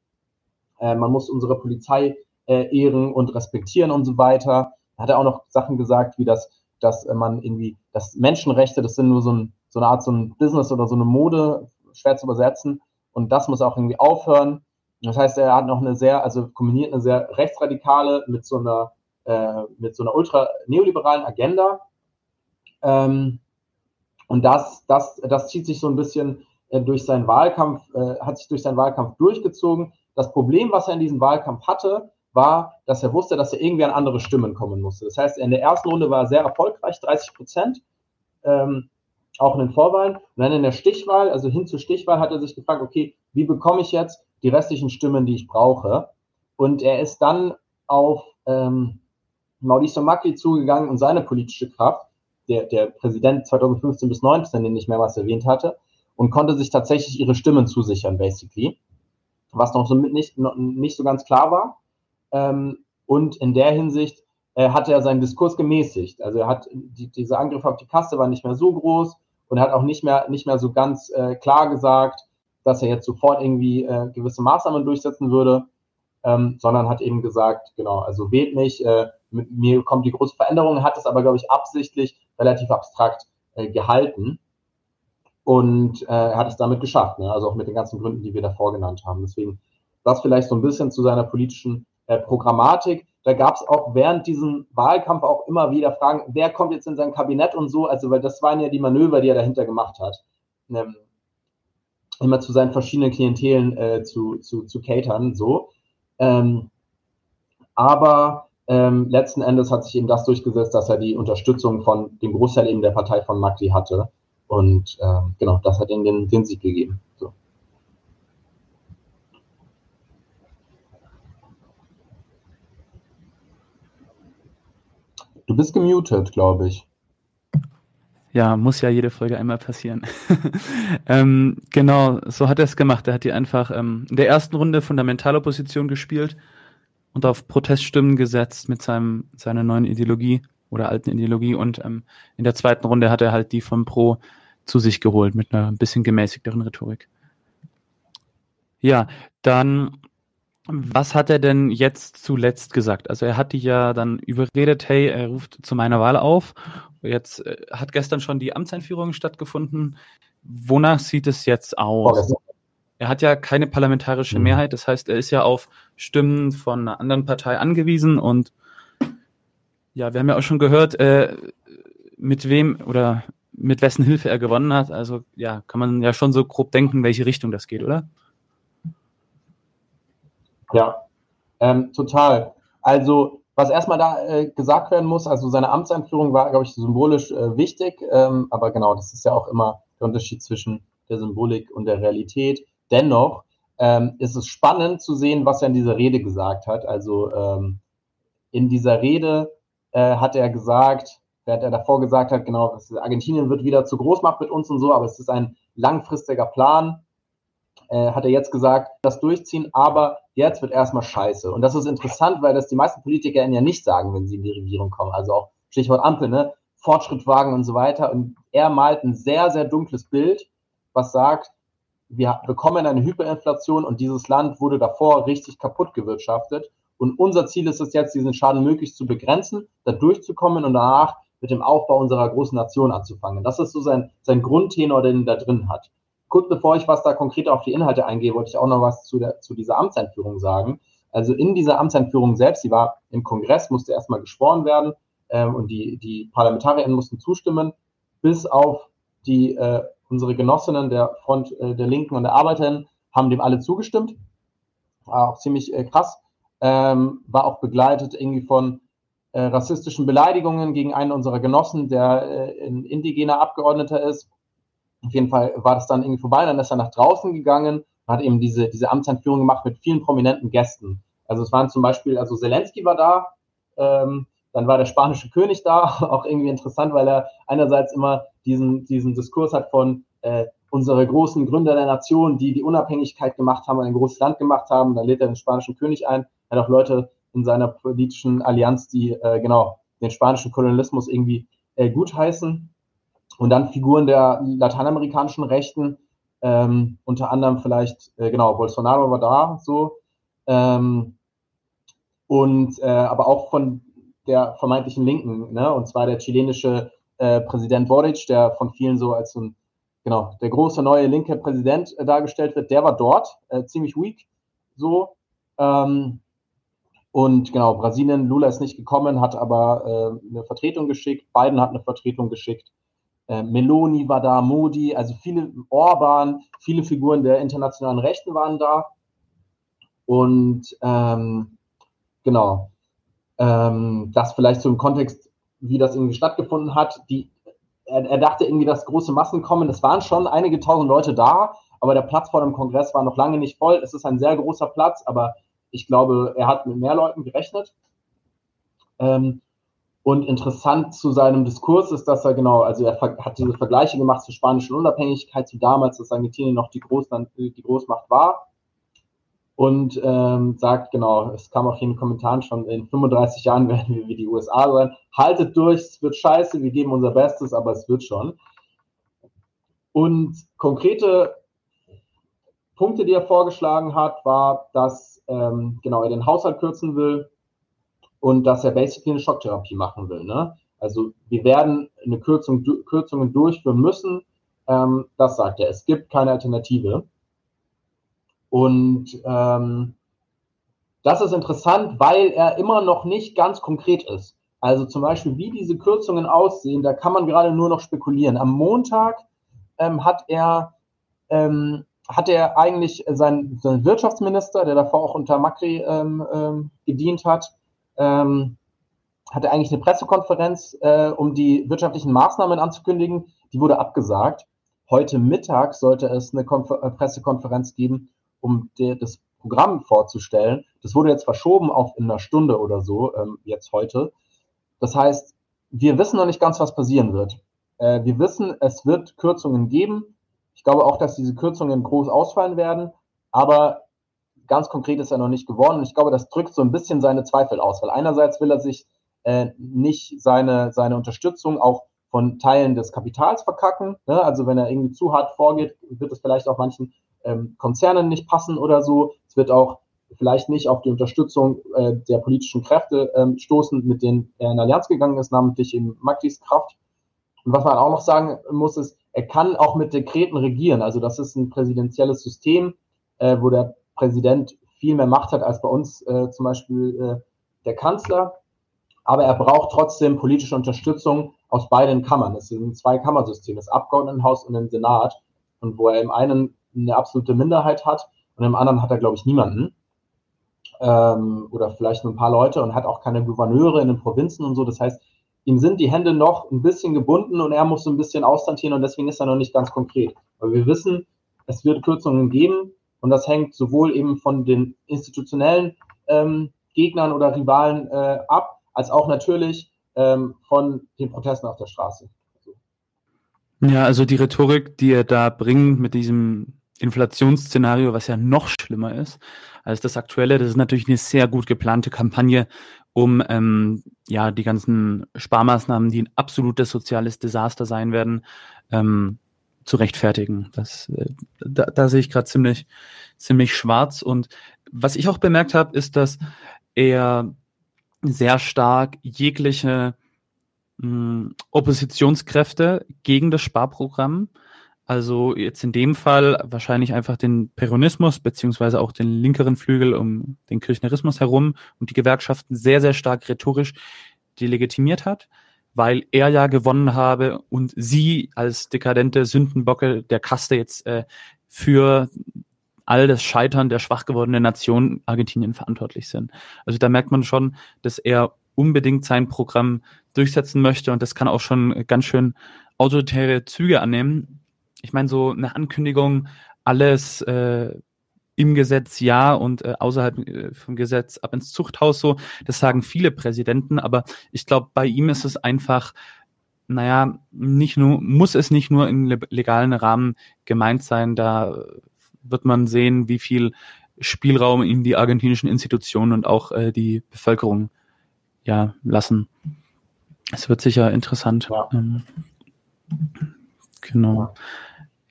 äh, man muss unsere Polizei äh, ehren und respektieren und so weiter. Da hat er auch noch Sachen gesagt, wie das dass äh, man irgendwie, dass Menschenrechte, das sind nur so, ein, so eine Art so ein Business oder so eine Mode, schwer zu übersetzen. Und das muss auch irgendwie aufhören. Das heißt, er hat noch eine sehr, also kombiniert eine sehr rechtsradikale mit so einer, äh, mit so einer ultra neoliberalen Agenda. Ähm, und das, das, das zieht sich so ein bisschen äh, durch seinen Wahlkampf, äh, hat sich durch seinen Wahlkampf durchgezogen. Das Problem, was er in diesem Wahlkampf hatte, war, dass er wusste, dass er irgendwie an andere Stimmen kommen musste. Das heißt, in der ersten Runde war er sehr erfolgreich, 30 Prozent, ähm, auch in den Vorwahlen. Und dann in der Stichwahl, also hin zur Stichwahl, hat er sich gefragt, okay, wie bekomme ich jetzt die restlichen Stimmen, die ich brauche? Und er ist dann auf ähm, Mauricio Macri zugegangen und seine politische Kraft, der, der Präsident 2015 bis 2019, den ich mehrmals erwähnt hatte, und konnte sich tatsächlich ihre Stimmen zusichern, basically. Was noch so nicht, noch nicht so ganz klar war. Ähm, und in der Hinsicht äh, hat er seinen Diskurs gemäßigt. Also er hat die, diese Angriffe auf die Kasse waren nicht mehr so groß und er hat auch nicht mehr, nicht mehr so ganz äh, klar gesagt, dass er jetzt sofort irgendwie äh, gewisse Maßnahmen durchsetzen würde, ähm, sondern hat eben gesagt, genau, also wählt mich, äh, mit mir kommt die große Veränderung, hat es aber, glaube ich, absichtlich relativ abstrakt äh, gehalten und äh, hat es damit geschafft, ne? also auch mit den ganzen Gründen, die wir davor genannt haben. Deswegen das vielleicht so ein bisschen zu seiner politischen äh, Programmatik. Da gab es auch während diesem Wahlkampf auch immer wieder Fragen, wer kommt jetzt in sein Kabinett und so. Also, weil das waren ja die Manöver, die er dahinter gemacht hat. Ähm, immer zu seinen verschiedenen Klientelen äh, zu, zu, zu catern, so. Ähm, aber ähm, letzten Endes hat sich eben das durchgesetzt, dass er die Unterstützung von dem Großteil eben der Partei von Macri hatte. Und ähm, genau, das hat ihm den, den Sieg gegeben. So. Du bist gemutet, glaube ich. Ja, muss ja jede Folge einmal passieren. ähm, genau, so hat er es gemacht. Er hat die einfach ähm, in der ersten Runde Fundamentalopposition gespielt und auf Proteststimmen gesetzt mit seinem, seiner neuen Ideologie oder alten Ideologie. Und ähm, in der zweiten Runde hat er halt die von Pro zu sich geholt mit einer ein bisschen gemäßigteren Rhetorik. Ja, dann was hat er denn jetzt zuletzt gesagt? Also er hat die ja dann überredet, hey, er ruft zu meiner Wahl auf. Jetzt äh, hat gestern schon die Amtseinführung stattgefunden. Wonach sieht es jetzt aus? Er hat ja keine parlamentarische mhm. Mehrheit, das heißt, er ist ja auf Stimmen von einer anderen Partei angewiesen und ja, wir haben ja auch schon gehört, äh, mit wem oder mit wessen Hilfe er gewonnen hat. Also ja, kann man ja schon so grob denken, welche Richtung das geht, oder? Ja, ähm, total. Also, was erstmal da äh, gesagt werden muss, also seine Amtseinführung war, glaube ich, symbolisch äh, wichtig, ähm, aber genau, das ist ja auch immer der Unterschied zwischen der Symbolik und der Realität. Dennoch ähm, ist es spannend zu sehen, was er in dieser Rede gesagt hat. Also ähm, in dieser Rede äh, hat er gesagt, während er davor gesagt hat, genau, Argentinien wird wieder zu Großmacht mit uns und so, aber es ist ein langfristiger Plan äh, hat er jetzt gesagt, das durchziehen, aber jetzt wird erstmal scheiße. Und das ist interessant, weil das die meisten Politiker ja nicht sagen, wenn sie in die Regierung kommen. Also auch Stichwort Ampel, ne? Fortschritt wagen und so weiter. Und er malt ein sehr, sehr dunkles Bild, was sagt, wir bekommen eine Hyperinflation und dieses Land wurde davor richtig kaputt gewirtschaftet. Und unser Ziel ist es jetzt, diesen Schaden möglichst zu begrenzen, da durchzukommen und danach mit dem Aufbau unserer großen Nation anzufangen. Das ist so sein, sein Grundtenor, den er da drin hat. Kurz bevor ich was da konkret auf die Inhalte eingehe, wollte ich auch noch was zu, der, zu dieser Amtseinführung sagen. Also in dieser Amtseinführung selbst, die war im Kongress, musste erstmal geschworen werden ähm, und die, die ParlamentarierInnen mussten zustimmen, bis auf die äh, unsere Genossinnen der Front äh, der Linken und der Arbeiterinnen haben dem alle zugestimmt. War auch ziemlich äh, krass. Ähm, war auch begleitet irgendwie von äh, rassistischen Beleidigungen gegen einen unserer Genossen, der äh, ein indigener Abgeordneter ist. Auf jeden Fall war das dann irgendwie vorbei, dann ist er nach draußen gegangen und hat eben diese, diese Amtseinführung gemacht mit vielen prominenten Gästen. Also es waren zum Beispiel, also Zelensky war da, ähm, dann war der spanische König da, auch irgendwie interessant, weil er einerseits immer diesen, diesen Diskurs hat von äh, unsere großen Gründer der Nation, die die Unabhängigkeit gemacht haben und ein großes Land gemacht haben. Dann lädt er den spanischen König ein, hat auch Leute in seiner politischen Allianz, die äh, genau den spanischen Kolonialismus irgendwie äh, gutheißen. Und dann Figuren der lateinamerikanischen Rechten, ähm, unter anderem vielleicht, äh, genau, Bolsonaro war da so. Ähm, und äh, aber auch von der vermeintlichen Linken, ne? und zwar der chilenische äh, Präsident Boric, der von vielen so als so ein, genau, der große neue linke Präsident äh, dargestellt wird, der war dort, äh, ziemlich weak, so. Ähm, und genau, Brasilien, Lula ist nicht gekommen, hat aber äh, eine Vertretung geschickt, Biden hat eine Vertretung geschickt, äh, Meloni war da, Modi, also viele, Orban, viele Figuren der internationalen Rechten waren da. Und ähm, genau, ähm, das vielleicht im Kontext, wie das irgendwie stattgefunden hat. Die, er, er dachte irgendwie, dass große Massen kommen. Es waren schon einige tausend Leute da, aber der Platz vor dem Kongress war noch lange nicht voll. Es ist ein sehr großer Platz, aber ich glaube, er hat mit mehr Leuten gerechnet. Ähm, und interessant zu seinem Diskurs ist, dass er genau, also er hat diese Vergleiche gemacht zur spanischen Unabhängigkeit, zu damals, dass Argentinien noch die, Großland, die Großmacht war und ähm, sagt, genau, es kam auch hier in den Kommentaren schon, in 35 Jahren werden wir wie die USA sein. Haltet durch, es wird scheiße, wir geben unser Bestes, aber es wird schon. Und konkrete Punkte, die er vorgeschlagen hat, war, dass ähm, genau er den Haushalt kürzen will und dass er basically eine Schocktherapie machen will. Ne? Also wir werden eine Kürzung, Kürzungen durchführen müssen. Ähm, das sagt er. Es gibt keine Alternative. Und ähm, das ist interessant, weil er immer noch nicht ganz konkret ist. Also zum Beispiel, wie diese Kürzungen aussehen, da kann man gerade nur noch spekulieren. Am Montag ähm, hat er ähm, hat er eigentlich seinen, seinen Wirtschaftsminister, der davor auch unter Macri ähm, ähm, gedient hat, ähm, hat er eigentlich eine Pressekonferenz, äh, um die wirtschaftlichen Maßnahmen anzukündigen. Die wurde abgesagt. Heute Mittag sollte es eine Konfer äh, Pressekonferenz geben, um der, das Programm vorzustellen. Das wurde jetzt verschoben auf in einer Stunde oder so, ähm, jetzt heute. Das heißt, wir wissen noch nicht ganz, was passieren wird. Äh, wir wissen, es wird Kürzungen geben. Ich glaube auch, dass diese Kürzungen groß ausfallen werden, aber ganz konkret ist er noch nicht geworden. Und ich glaube, das drückt so ein bisschen seine Zweifel aus, weil einerseits will er sich äh, nicht seine, seine Unterstützung auch von Teilen des Kapitals verkacken. Ne? Also wenn er irgendwie zu hart vorgeht, wird es vielleicht auch manchen ähm, Konzernen nicht passen oder so. Es wird auch vielleicht nicht auf die Unterstützung äh, der politischen Kräfte ähm, stoßen, mit denen er in Allianz gegangen ist, namentlich in Makris Kraft. Und was man auch noch sagen muss, ist, er kann auch mit Dekreten regieren. Also das ist ein präsidentielles System, äh, wo der Präsident viel mehr Macht hat als bei uns äh, zum Beispiel äh, der Kanzler. Aber er braucht trotzdem politische Unterstützung aus beiden Kammern. Es sind zwei Kammersysteme, das Abgeordnetenhaus und den Senat. Und wo er im einen eine absolute Minderheit hat und im anderen hat er, glaube ich, niemanden. Ähm, oder vielleicht nur ein paar Leute und hat auch keine Gouverneure in den Provinzen und so. Das heißt, ihm sind die Hände noch ein bisschen gebunden und er muss so ein bisschen austantieren und deswegen ist er noch nicht ganz konkret. Weil wir wissen, es wird Kürzungen geben und das hängt sowohl eben von den institutionellen ähm, Gegnern oder Rivalen äh, ab, als auch natürlich ähm, von den Protesten auf der Straße. Ja, also die Rhetorik, die er da bringt mit diesem Inflationsszenario, was ja noch schlimmer ist als das aktuelle. Das ist natürlich eine sehr gut geplante Kampagne, um ähm, ja die ganzen Sparmaßnahmen, die ein absolutes soziales Desaster sein werden, ähm, zu rechtfertigen. Das, äh, da, da sehe ich gerade ziemlich, ziemlich schwarz. Und was ich auch bemerkt habe, ist, dass er sehr stark jegliche mh, hm, Oppositionskräfte gegen das Sparprogramm also jetzt in dem Fall wahrscheinlich einfach den Peronismus beziehungsweise auch den linkeren Flügel um den Kirchnerismus herum und die Gewerkschaften sehr, sehr stark rhetorisch delegitimiert hat, weil er ja gewonnen habe und sie als dekadente Sündenbocke der Kaste jetzt äh, für all das Scheitern der schwach gewordenen Nation Argentinien verantwortlich sind. Also da merkt man schon, dass er unbedingt sein Programm durchsetzen möchte und das kann auch schon ganz schön autoritäre Züge annehmen ich meine, so eine Ankündigung, alles äh, im Gesetz ja und äh, außerhalb äh, vom Gesetz ab ins Zuchthaus so, das sagen viele Präsidenten, aber ich glaube, bei ihm ist es einfach, naja, nicht nur, muss es nicht nur im legalen Rahmen gemeint sein, da wird man sehen, wie viel Spielraum ihm die argentinischen Institutionen und auch äh, die Bevölkerung ja lassen. Es wird sicher interessant. Ja. Ähm, genau.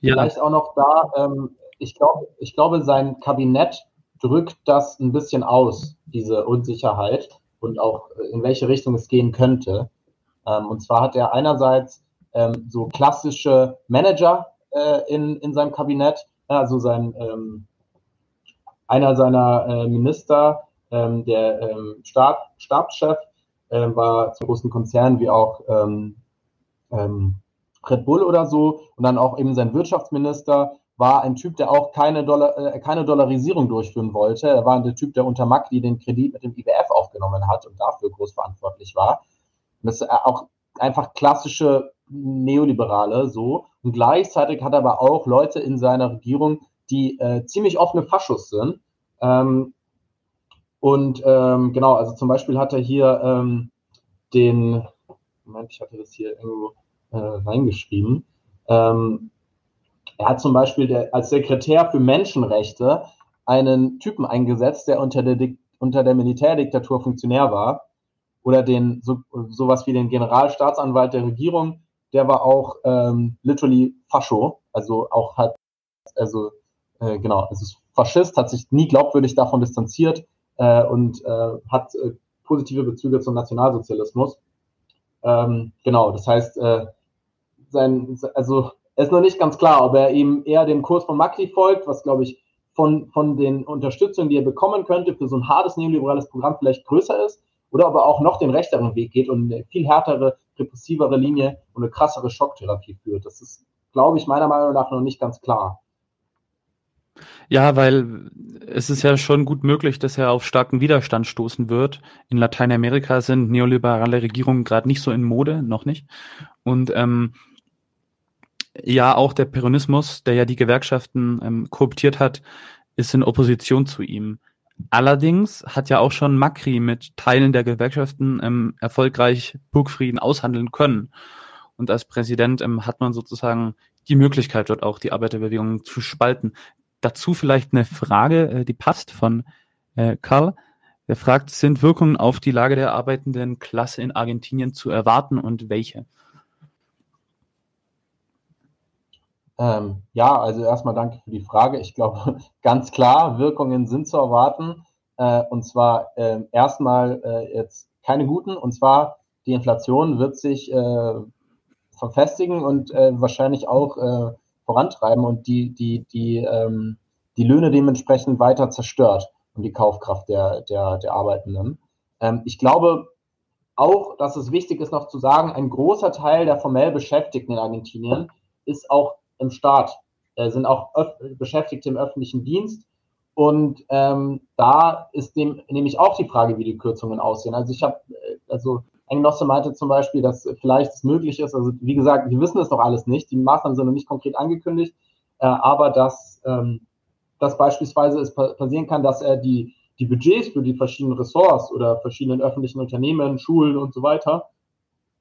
Ja. Vielleicht auch noch da, ähm, ich, glaub, ich glaube, sein Kabinett drückt das ein bisschen aus, diese Unsicherheit und auch äh, in welche Richtung es gehen könnte. Ähm, und zwar hat er einerseits ähm, so klassische Manager äh, in, in seinem Kabinett, also sein ähm, einer seiner äh, Minister, der Stab, Stabschef, äh, war zu großen Konzernen wie auch Red Bull oder so und dann auch eben sein Wirtschaftsminister war ein Typ, der auch keine, Dollar, äh, keine Dollarisierung durchführen wollte. Er war der Typ, der unter Macri den Kredit mit dem IWF aufgenommen hat und dafür groß verantwortlich war. Und das ist auch einfach klassische Neoliberale so. Und gleichzeitig hat er aber auch Leute in seiner Regierung, die äh, ziemlich offene Faschos sind. Ähm, und ähm, genau, also zum Beispiel hat er hier ähm, den, Moment, ich hatte das hier irgendwo, äh, reingeschrieben. Ähm, er hat zum Beispiel der, als Sekretär für Menschenrechte einen Typen eingesetzt, der unter der, unter der Militärdiktatur Funktionär war. Oder den so, sowas wie den Generalstaatsanwalt der Regierung, der war auch ähm, literally Fascho, also auch hat, also äh, genau, es ist Faschist, hat sich nie glaubwürdig davon distanziert äh, und äh, hat äh, positive Bezüge zum Nationalsozialismus. Ähm, genau, das heißt, äh, sein, also es ist noch nicht ganz klar, ob er eben eher dem Kurs von Macri folgt, was glaube ich von, von den Unterstützungen, die er bekommen könnte für so ein hartes neoliberales Programm vielleicht größer ist, oder ob er auch noch den rechteren Weg geht und eine viel härtere, repressivere Linie und eine krassere Schocktherapie führt. Das ist, glaube ich, meiner Meinung nach noch nicht ganz klar. Ja, weil es ist ja schon gut möglich, dass er auf starken Widerstand stoßen wird. In Lateinamerika sind neoliberale Regierungen gerade nicht so in Mode, noch nicht. Und ähm, ja, auch der Peronismus, der ja die Gewerkschaften ähm, kooptiert hat, ist in Opposition zu ihm. Allerdings hat ja auch schon Macri mit Teilen der Gewerkschaften ähm, erfolgreich Burgfrieden aushandeln können. Und als Präsident ähm, hat man sozusagen die Möglichkeit, dort auch die Arbeiterbewegung zu spalten. Dazu vielleicht eine Frage, äh, die passt von äh, Karl. Er fragt, sind Wirkungen auf die Lage der arbeitenden Klasse in Argentinien zu erwarten und welche? Ähm, ja, also erstmal danke für die Frage. Ich glaube, ganz klar, Wirkungen sind zu erwarten. Äh, und zwar äh, erstmal äh, jetzt keine guten. Und zwar die Inflation wird sich äh, verfestigen und äh, wahrscheinlich auch äh, vorantreiben und die, die, die, ähm, die Löhne dementsprechend weiter zerstört und die Kaufkraft der, der, der Arbeitenden. Ähm, ich glaube auch, dass es wichtig ist noch zu sagen, ein großer Teil der formell Beschäftigten in Argentinien ist auch im Staat, äh, sind auch Beschäftigte im öffentlichen Dienst. Und ähm, da ist dem nämlich auch die Frage, wie die Kürzungen aussehen. Also ich habe, äh, also ein Genosse meinte zum Beispiel, dass vielleicht es möglich ist, also wie gesagt, wir wissen es noch alles nicht, die Maßnahmen sind noch nicht konkret angekündigt, äh, aber dass, ähm, dass beispielsweise es passieren kann, dass er die, die Budgets für die verschiedenen Ressorts oder verschiedenen öffentlichen Unternehmen, Schulen und so weiter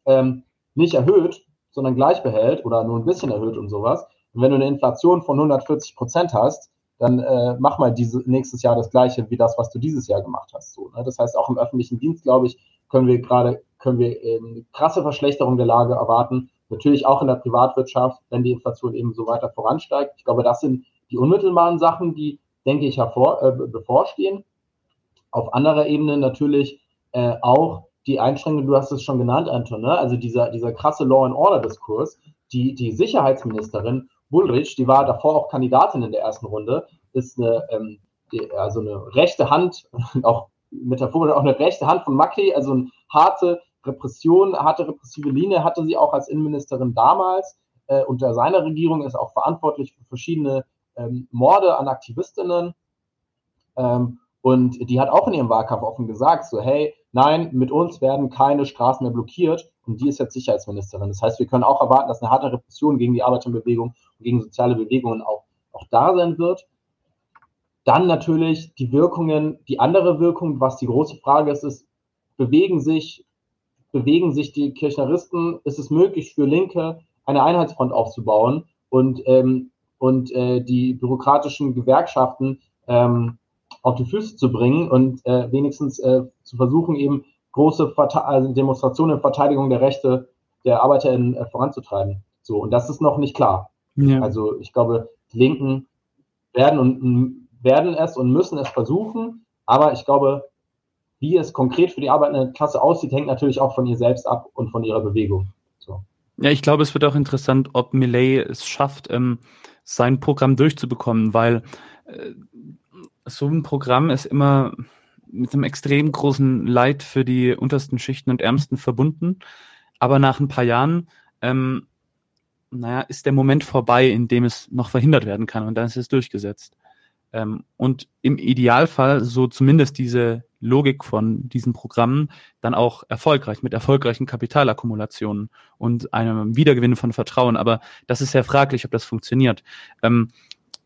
ähm, nicht erhöht, sondern gleich behält oder nur ein bisschen erhöht und sowas. Und wenn du eine Inflation von 140 Prozent hast, dann äh, mach mal diese, nächstes Jahr das gleiche wie das, was du dieses Jahr gemacht hast. So, ne? Das heißt, auch im öffentlichen Dienst, glaube ich, können wir gerade können wir ähm, krasse Verschlechterung der Lage erwarten. Natürlich auch in der Privatwirtschaft, wenn die Inflation eben so weiter voransteigt. Ich glaube, das sind die unmittelbaren Sachen, die, denke ich, hervor, äh, bevorstehen. Auf anderer Ebene natürlich äh, auch die Einschränkungen, du hast es schon genannt, Anton, ne? also dieser, dieser krasse Law-and-Order-Diskurs. Die, die Sicherheitsministerin Bullrich, die war davor auch Kandidatin in der ersten Runde, ist eine, ähm, die, also eine rechte Hand, auch metaphorisch auch eine rechte Hand von Macri, also eine harte Repression, harte repressive Linie hatte sie auch als Innenministerin damals. Äh, unter seiner Regierung ist auch verantwortlich für verschiedene ähm, Morde an Aktivistinnen. Ähm, und die hat auch in ihrem Wahlkampf offen gesagt, so, hey, nein, mit uns werden keine Straßen mehr blockiert. Und die ist jetzt Sicherheitsministerin. Das heißt, wir können auch erwarten, dass eine harte Repression gegen die Arbeiterbewegung und gegen soziale Bewegungen auch, auch da sein wird. Dann natürlich die Wirkungen, die andere Wirkung, was die große Frage ist, ist, bewegen sich, bewegen sich die Kirchneristen, ist es möglich für Linke eine Einheitsfront aufzubauen und, ähm, und äh, die bürokratischen Gewerkschaften ähm, auf die Füße zu bringen und äh, wenigstens äh, zu versuchen, eben große Verte also Demonstrationen in Verteidigung der Rechte der ArbeiterInnen äh, voranzutreiben. So, und das ist noch nicht klar. Ja. Also ich glaube, die Linken werden und werden es und müssen es versuchen. Aber ich glaube, wie es konkret für die arbeitende Klasse aussieht, hängt natürlich auch von ihr selbst ab und von ihrer Bewegung. So. Ja, ich glaube, es wird auch interessant, ob Millet es schafft, ähm, sein Programm durchzubekommen, weil äh, so ein Programm ist immer mit einem extrem großen Leid für die untersten Schichten und Ärmsten verbunden. Aber nach ein paar Jahren, ähm, naja, ist der Moment vorbei, in dem es noch verhindert werden kann und dann ist es durchgesetzt. Ähm, und im Idealfall so zumindest diese Logik von diesen Programmen dann auch erfolgreich mit erfolgreichen Kapitalakkumulationen und einem Wiedergewinn von Vertrauen. Aber das ist sehr fraglich, ob das funktioniert. Ähm,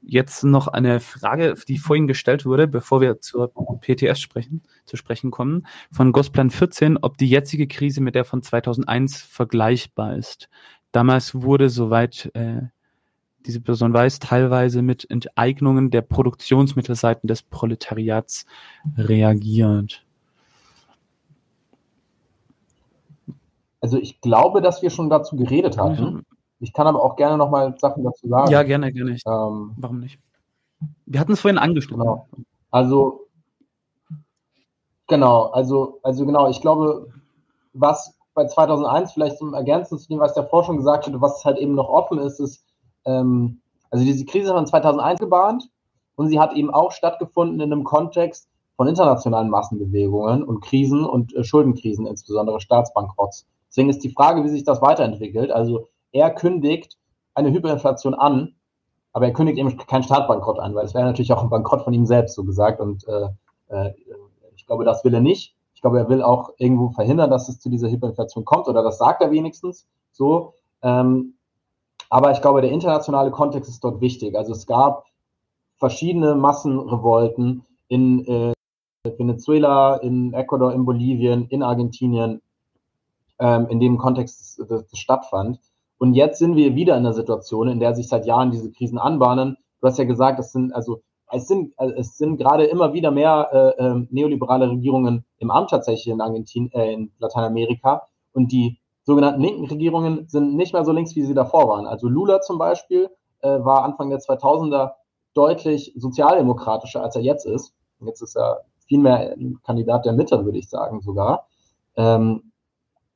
jetzt noch eine Frage, die vorhin gestellt wurde, bevor wir zur PTS sprechen, zu sprechen kommen, von Gosplan 14, ob die jetzige Krise mit der von 2001 vergleichbar ist. Damals wurde, soweit äh, diese Person weiß, teilweise mit Enteignungen der Produktionsmittelseiten des Proletariats reagiert. Also ich glaube, dass wir schon dazu geredet hatten. Ich kann aber auch gerne noch mal Sachen dazu sagen. Ja, gerne, gerne. Ähm, Warum nicht? Wir hatten es vorhin angesprochen. Genau. Also genau, also also genau. Ich glaube, was bei 2001 vielleicht zum Ergänzen zu dem, was der Forschung gesagt hat, was halt eben noch offen ist, ist ähm, also diese Krise von 2001 gebahnt und sie hat eben auch stattgefunden in einem Kontext von internationalen Massenbewegungen und Krisen und äh, Schuldenkrisen, insbesondere Staatsbankrotts. Deswegen ist die Frage, wie sich das weiterentwickelt. Also er kündigt eine Hyperinflation an, aber er kündigt eben keinen Staatsbankrott an, weil es wäre natürlich auch ein Bankrott von ihm selbst, so gesagt. Und äh, äh, ich glaube, das will er nicht. Ich glaube, er will auch irgendwo verhindern, dass es zu dieser Hyperinflation kommt, oder das sagt er wenigstens so. Ähm, aber ich glaube, der internationale Kontext ist dort wichtig. Also es gab verschiedene Massenrevolten in äh, Venezuela, in Ecuador, in Bolivien, in Argentinien, ähm, in dem Kontext das, das stattfand. Und jetzt sind wir wieder in einer Situation, in der sich seit Jahren diese Krisen anbahnen. Du hast ja gesagt, es sind also es sind also es sind gerade immer wieder mehr äh, äh, neoliberale Regierungen im Amt tatsächlich in Argentinien, äh, in Lateinamerika und die sogenannten linken Regierungen sind nicht mehr so links, wie sie davor waren. Also Lula zum Beispiel äh, war Anfang der 2000er deutlich sozialdemokratischer, als er jetzt ist. Jetzt ist er vielmehr ein Kandidat der Mitte, würde ich sagen sogar. Ähm,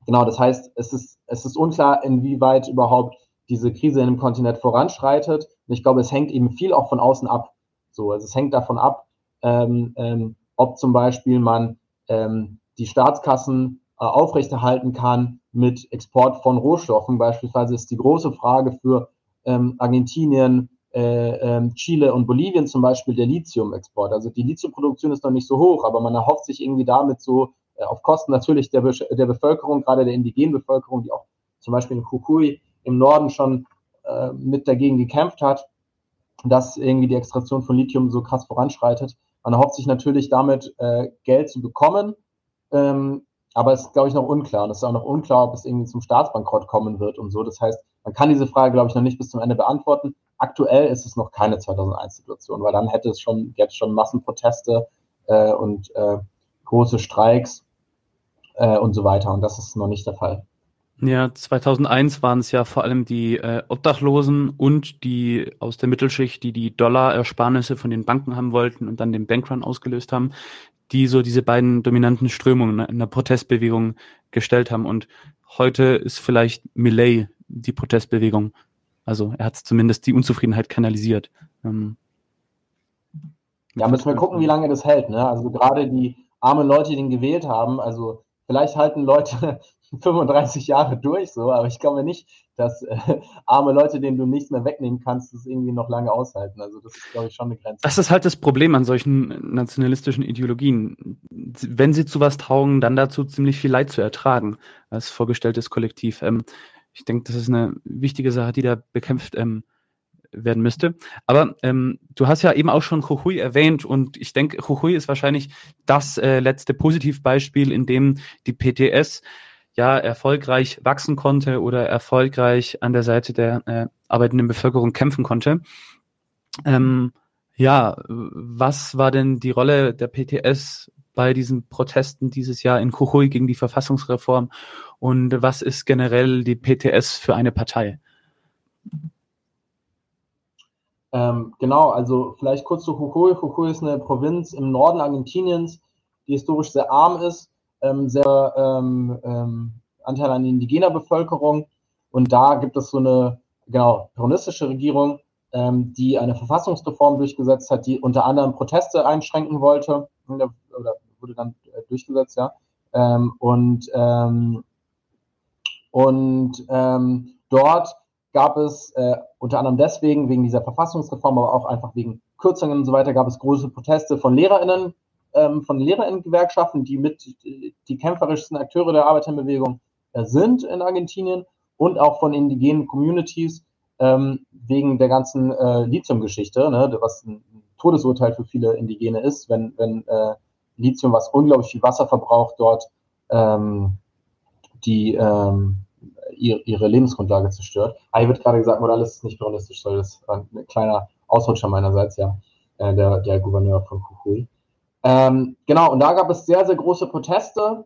genau, das heißt, es ist, es ist unklar, inwieweit überhaupt diese Krise in dem Kontinent voranschreitet. Und ich glaube, es hängt eben viel auch von außen ab. So, also es hängt davon ab, ähm, ähm, ob zum Beispiel man ähm, die Staatskassen äh, aufrechterhalten kann mit Export von Rohstoffen. Beispielsweise ist die große Frage für ähm, Argentinien, äh, äh, Chile und Bolivien zum Beispiel der Lithium-Export. Also die Lithiumproduktion ist noch nicht so hoch, aber man erhofft sich irgendwie damit so auf Kosten natürlich der, der Bevölkerung, gerade der indigenen Bevölkerung, die auch zum Beispiel in Kukui im Norden schon äh, mit dagegen gekämpft hat, dass irgendwie die Extraktion von Lithium so krass voranschreitet. Man erhofft sich natürlich damit äh, Geld zu bekommen. Ähm, aber es ist, glaube ich, noch unklar. Und es ist auch noch unklar, ob es irgendwie zum Staatsbankrott kommen wird und so. Das heißt, man kann diese Frage, glaube ich, noch nicht bis zum Ende beantworten. Aktuell ist es noch keine 2001-Situation, weil dann hätte es schon, gäbe es schon Massenproteste äh, und äh, große Streiks äh, und so weiter. Und das ist noch nicht der Fall. Ja, 2001 waren es ja vor allem die äh, Obdachlosen und die aus der Mittelschicht, die die Dollarersparnisse von den Banken haben wollten und dann den Bankrun ausgelöst haben, die so diese beiden dominanten Strömungen in der Protestbewegung gestellt haben. Und heute ist vielleicht Millet die Protestbewegung. Also er hat zumindest die Unzufriedenheit kanalisiert. Ähm, ja, müssen wir gucken, wie lange das hält. Ne? Also gerade die armen Leute, die ihn gewählt haben, also vielleicht halten Leute 35 Jahre durch, so, aber ich glaube nicht, dass äh, arme Leute, denen du nichts mehr wegnehmen kannst, das irgendwie noch lange aushalten. Also das ist, glaube ich, schon eine Grenze. Das ist halt das Problem an solchen nationalistischen Ideologien. Wenn sie zu was taugen, dann dazu ziemlich viel Leid zu ertragen als vorgestelltes Kollektiv. Ähm, ich denke, das ist eine wichtige Sache, die da bekämpft ähm, werden müsste. Aber ähm, du hast ja eben auch schon Jujuy erwähnt und ich denke, Jujuy ist wahrscheinlich das äh, letzte Positivbeispiel, in dem die PTS ja erfolgreich wachsen konnte oder erfolgreich an der Seite der äh, arbeitenden Bevölkerung kämpfen konnte. Ähm, ja, was war denn die Rolle der PTS bei diesen Protesten dieses Jahr in Jujuy gegen die Verfassungsreform und was ist generell die PTS für eine Partei? Ähm, genau, also vielleicht kurz zu Jujuy. Jujuy ist eine Provinz im Norden Argentiniens, die historisch sehr arm ist ähm, sehr ähm, ähm, Anteil an indigener Bevölkerung. Und da gibt es so eine, genau, peronistische Regierung, ähm, die eine Verfassungsreform durchgesetzt hat, die unter anderem Proteste einschränken wollte, oder wurde dann äh, durchgesetzt, ja. Ähm, und ähm, und ähm, dort gab es äh, unter anderem deswegen, wegen dieser Verfassungsreform, aber auch einfach wegen Kürzungen und so weiter, gab es große Proteste von LehrerInnen, ähm, von Lehrerinnengewerkschaften, die mit die kämpferischsten Akteure der Arbeiterbewegung äh, sind in Argentinien und auch von indigenen Communities ähm, wegen der ganzen äh, Lithium-Geschichte, ne, was ein Todesurteil für viele Indigene ist, wenn, wenn äh, Lithium, was unglaublich viel Wasser verbraucht, dort ähm, die ähm, ihre, Lebensgrundlage zerstört. Ah, hier wird gerade gesagt, Morales ist nicht peronistische, soll das ein kleiner Ausrutscher meinerseits, ja, äh, der, der Gouverneur von Jujuy. Ähm, genau, und da gab es sehr, sehr große Proteste.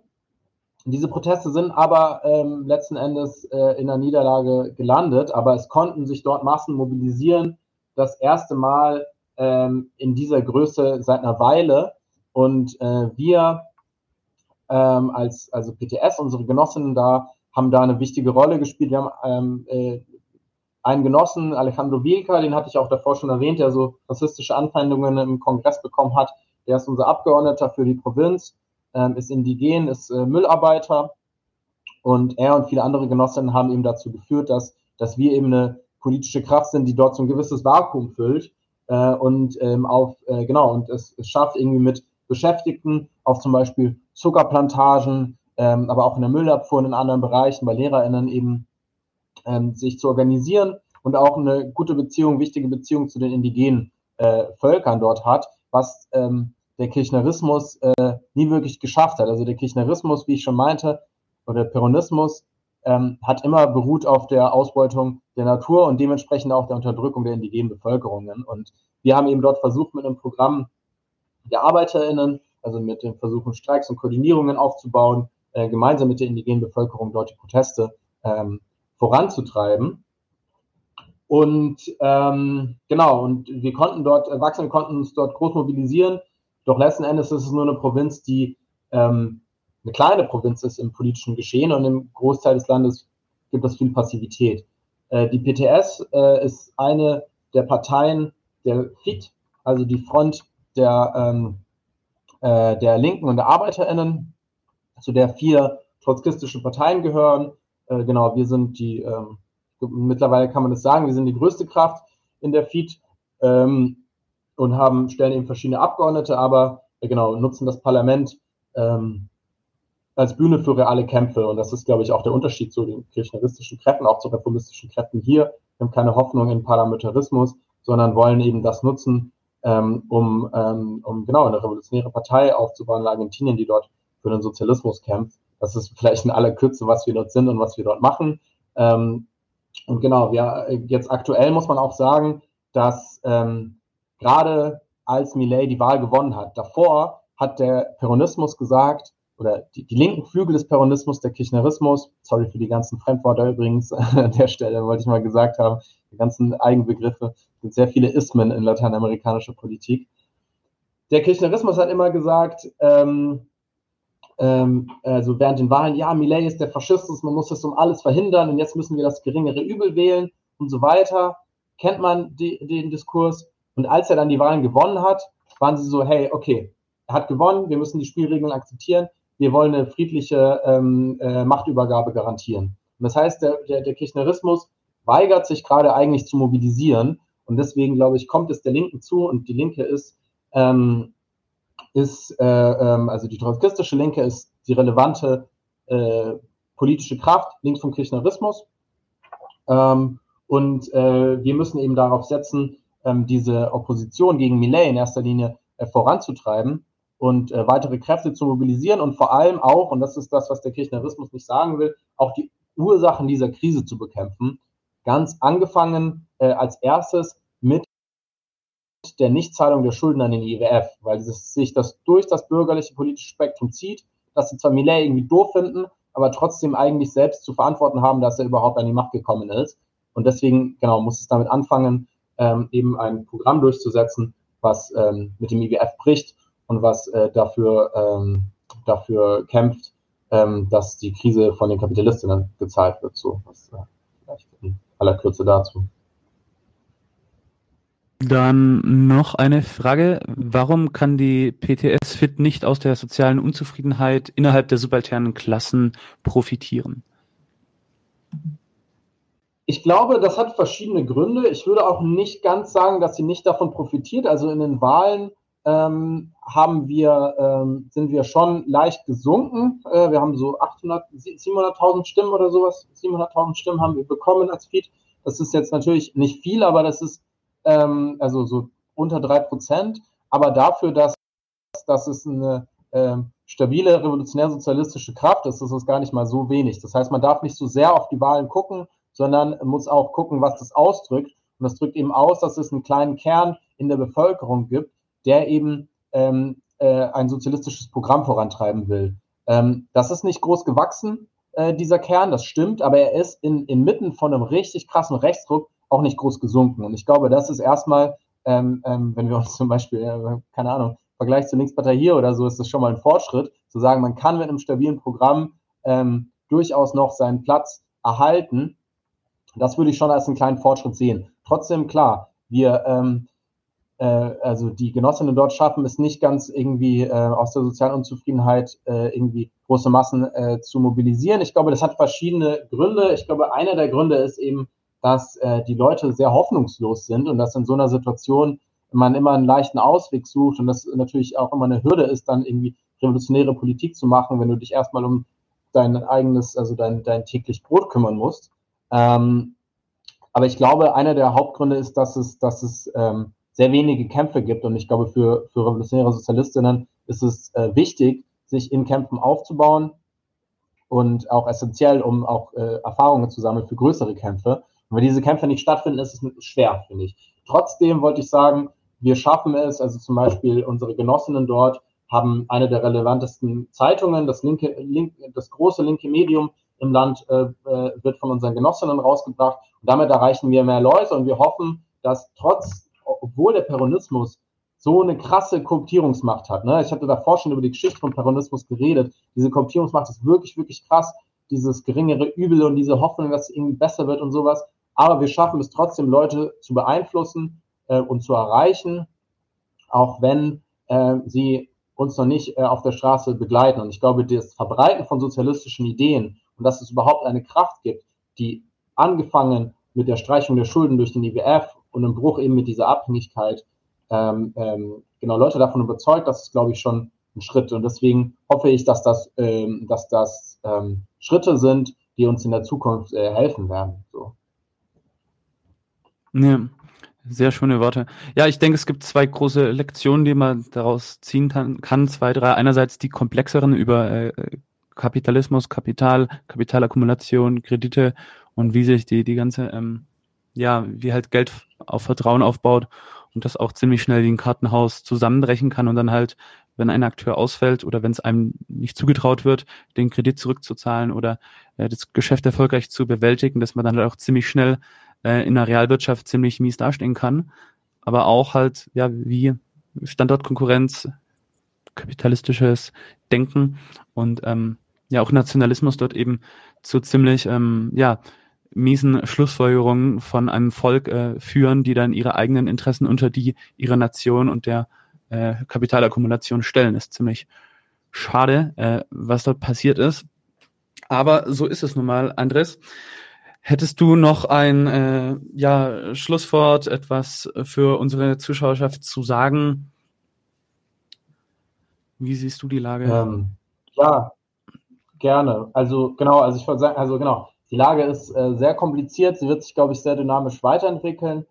Diese Proteste sind aber ähm, letzten Endes äh, in der Niederlage gelandet, aber es konnten sich dort Massen mobilisieren. Das erste Mal ähm, in dieser Größe seit einer Weile. Und äh, wir ähm, als also PTS, unsere Genossinnen da, haben da eine wichtige Rolle gespielt. Wir haben ähm, äh, einen Genossen, Alejandro Vilca, den hatte ich auch davor schon erwähnt, der so rassistische Anfeindungen im Kongress bekommen hat. Der ist unser Abgeordneter für die Provinz, ähm, ist indigen, ist äh, Müllarbeiter. Und er und viele andere Genossinnen haben eben dazu geführt, dass, dass wir eben eine politische Kraft sind, die dort so ein gewisses Vakuum füllt. Äh, und ähm, auf, äh, genau, und es, es schafft irgendwie mit Beschäftigten auf zum Beispiel Zuckerplantagen, ähm, aber auch in der Müllabfuhr und in anderen Bereichen bei LehrerInnen eben ähm, sich zu organisieren und auch eine gute Beziehung, wichtige Beziehung zu den indigenen äh, Völkern dort hat, was ähm, der Kirchnerismus äh, nie wirklich geschafft hat. Also der Kirchnerismus, wie ich schon meinte, oder der Peronismus ähm, hat immer beruht auf der Ausbeutung der Natur und dementsprechend auch der Unterdrückung der indigenen Bevölkerungen. Und wir haben eben dort versucht, mit einem Programm der ArbeiterInnen, also mit den Versuchen, Streiks und Koordinierungen aufzubauen, äh, gemeinsam mit der indigenen Bevölkerung dort die Proteste ähm, voranzutreiben. Und ähm, genau, und wir konnten dort, Erwachsene konnten uns dort groß mobilisieren doch letzten Endes ist es nur eine Provinz, die ähm, eine kleine Provinz ist im politischen Geschehen und im Großteil des Landes gibt es viel Passivität. Äh, die PTS äh, ist eine der Parteien der FIT, also die Front der, ähm, äh, der Linken und der ArbeiterInnen, zu der vier trotzkistische Parteien gehören. Äh, genau, wir sind die, ähm, mittlerweile kann man das sagen, wir sind die größte Kraft in der FIT. Ähm, und haben, stellen eben verschiedene Abgeordnete, aber äh, genau, nutzen das Parlament ähm, als Bühne für reale Kämpfe. Und das ist, glaube ich, auch der Unterschied zu den kirchneristischen Kräften, auch zu reformistischen Kräften hier. Wir haben keine Hoffnung in Parlamentarismus, sondern wollen eben das nutzen, ähm, um, ähm, um genau eine revolutionäre Partei aufzubauen in Argentinien, die dort für den Sozialismus kämpft. Das ist vielleicht in aller Kürze, was wir dort sind und was wir dort machen. Ähm, und genau, wir, jetzt aktuell muss man auch sagen, dass ähm, gerade als Millet die Wahl gewonnen hat, davor hat der Peronismus gesagt, oder die, die linken Flügel des Peronismus, der Kirchnerismus, sorry für die ganzen Fremdwörter übrigens an der Stelle, wollte ich mal gesagt haben, die ganzen Eigenbegriffe, sind sehr viele Ismen in lateinamerikanischer Politik. Der Kirchnerismus hat immer gesagt, ähm, ähm, also während den Wahlen, ja, Millet ist der Faschismus, man muss das um alles verhindern und jetzt müssen wir das geringere Übel wählen und so weiter. Kennt man die, den Diskurs? Und als er dann die Wahlen gewonnen hat, waren sie so, hey, okay, er hat gewonnen, wir müssen die Spielregeln akzeptieren, wir wollen eine friedliche ähm, äh, Machtübergabe garantieren. Und das heißt, der, der, der Kirchnerismus weigert sich gerade eigentlich zu mobilisieren. Und deswegen, glaube ich, kommt es der Linken zu und die Linke ist, ähm, ist äh, ähm, also die trotzkistische Linke ist die relevante äh, politische Kraft links vom Kirchnerismus. Ähm, und äh, wir müssen eben darauf setzen, ähm, diese Opposition gegen Millet in erster Linie äh, voranzutreiben und äh, weitere Kräfte zu mobilisieren und vor allem auch, und das ist das, was der Kirchnerismus nicht sagen will, auch die Ursachen dieser Krise zu bekämpfen. Ganz angefangen äh, als erstes mit der Nichtzahlung der Schulden an den IWF, weil das, sich das durch das bürgerliche politische Spektrum zieht, dass sie zwar Millet irgendwie doof finden, aber trotzdem eigentlich selbst zu verantworten haben, dass er überhaupt an die Macht gekommen ist. Und deswegen, genau, muss es damit anfangen, ähm, eben ein Programm durchzusetzen, was ähm, mit dem IWF bricht und was äh, dafür, ähm, dafür kämpft, ähm, dass die Krise von den Kapitalistinnen gezahlt wird. So, was äh, vielleicht in aller Kürze dazu. Dann noch eine Frage. Warum kann die PTS-FIT nicht aus der sozialen Unzufriedenheit innerhalb der subalternen Klassen profitieren? Ich glaube, das hat verschiedene Gründe. Ich würde auch nicht ganz sagen, dass sie nicht davon profitiert. Also in den Wahlen ähm, haben wir, ähm, sind wir schon leicht gesunken. Äh, wir haben so 800, 700.000 Stimmen oder sowas. 700.000 Stimmen haben wir bekommen als Feed. Das ist jetzt natürlich nicht viel, aber das ist ähm, also so unter drei Prozent. Aber dafür, dass, dass es eine ähm, stabile revolutionär-sozialistische Kraft ist, ist es gar nicht mal so wenig. Das heißt, man darf nicht so sehr auf die Wahlen gucken, sondern muss auch gucken, was das ausdrückt. Und das drückt eben aus, dass es einen kleinen Kern in der Bevölkerung gibt, der eben ähm, äh, ein sozialistisches Programm vorantreiben will. Ähm, das ist nicht groß gewachsen, äh, dieser Kern, das stimmt, aber er ist in, inmitten von einem richtig krassen Rechtsdruck auch nicht groß gesunken. Und ich glaube, das ist erstmal, ähm, ähm, wenn wir uns zum Beispiel, äh, keine Ahnung, Vergleich zur Linkspartei hier oder so, ist das schon mal ein Fortschritt, zu sagen, man kann mit einem stabilen Programm ähm, durchaus noch seinen Platz erhalten. Das würde ich schon als einen kleinen Fortschritt sehen. Trotzdem, klar, wir, ähm, äh, also die Genossinnen dort schaffen es nicht ganz irgendwie äh, aus der sozialen Unzufriedenheit äh, irgendwie große Massen äh, zu mobilisieren. Ich glaube, das hat verschiedene Gründe. Ich glaube, einer der Gründe ist eben, dass äh, die Leute sehr hoffnungslos sind und dass in so einer Situation man immer einen leichten Ausweg sucht und das natürlich auch immer eine Hürde ist, dann irgendwie revolutionäre Politik zu machen, wenn du dich erstmal um dein eigenes, also dein, dein täglich Brot kümmern musst. Ähm, aber ich glaube, einer der Hauptgründe ist, dass es, dass es ähm, sehr wenige Kämpfe gibt. Und ich glaube, für, für revolutionäre Sozialistinnen ist es äh, wichtig, sich in Kämpfen aufzubauen und auch essentiell, um auch äh, Erfahrungen zu sammeln für größere Kämpfe. Wenn diese Kämpfe nicht stattfinden, ist es schwer, finde ich. Trotzdem wollte ich sagen, wir schaffen es, also zum Beispiel unsere Genossinnen dort haben eine der relevantesten Zeitungen, das linke, link, das große linke Medium im Land äh, äh, wird von unseren Genossinnen rausgebracht. Und damit erreichen wir mehr Leute und wir hoffen, dass trotz, obwohl der Peronismus so eine krasse Kooptierungsmacht hat. Ne? Ich hatte davor schon über die Geschichte von Peronismus geredet. Diese Kooptierungsmacht ist wirklich, wirklich krass. Dieses geringere Übel und diese Hoffnung, dass es irgendwie besser wird und sowas. Aber wir schaffen es trotzdem, Leute zu beeinflussen äh, und zu erreichen, auch wenn äh, sie uns noch nicht äh, auf der Straße begleiten. Und ich glaube, das Verbreiten von sozialistischen Ideen und dass es überhaupt eine Kraft gibt, die angefangen mit der Streichung der Schulden durch den IWF und im Bruch eben mit dieser Abhängigkeit, ähm, ähm, genau Leute davon überzeugt, das ist, glaube ich, schon ein Schritt. Und deswegen hoffe ich, dass das, ähm, dass das ähm, Schritte sind, die uns in der Zukunft äh, helfen werden. So. Ja, sehr schöne Worte. Ja, ich denke, es gibt zwei große Lektionen, die man daraus ziehen kann. Zwei, drei. Einerseits die komplexeren über äh, Kapitalismus, Kapital, Kapitalakkumulation, Kredite und wie sich die, die ganze, ähm, ja, wie halt Geld auf Vertrauen aufbaut und das auch ziemlich schnell wie ein Kartenhaus zusammenbrechen kann und dann halt, wenn ein Akteur ausfällt oder wenn es einem nicht zugetraut wird, den Kredit zurückzuzahlen oder äh, das Geschäft erfolgreich zu bewältigen, dass man dann halt auch ziemlich schnell äh, in der Realwirtschaft ziemlich mies dastehen kann. Aber auch halt, ja, wie Standortkonkurrenz, kapitalistisches Denken und ähm, ja auch Nationalismus dort eben zu ziemlich ähm, ja miesen Schlussfolgerungen von einem Volk äh, führen, die dann ihre eigenen Interessen unter die ihrer Nation und der äh, Kapitalakkumulation stellen. Ist ziemlich schade, äh, was dort passiert ist. Aber so ist es nun mal, Andres. Hättest du noch ein äh, ja, Schlusswort, etwas für unsere Zuschauerschaft zu sagen? Wie siehst du die Lage? Ähm, ja, gerne. Also genau, also ich wollte sagen, also genau, die Lage ist äh, sehr kompliziert. Sie wird sich, glaube ich, sehr dynamisch weiterentwickeln.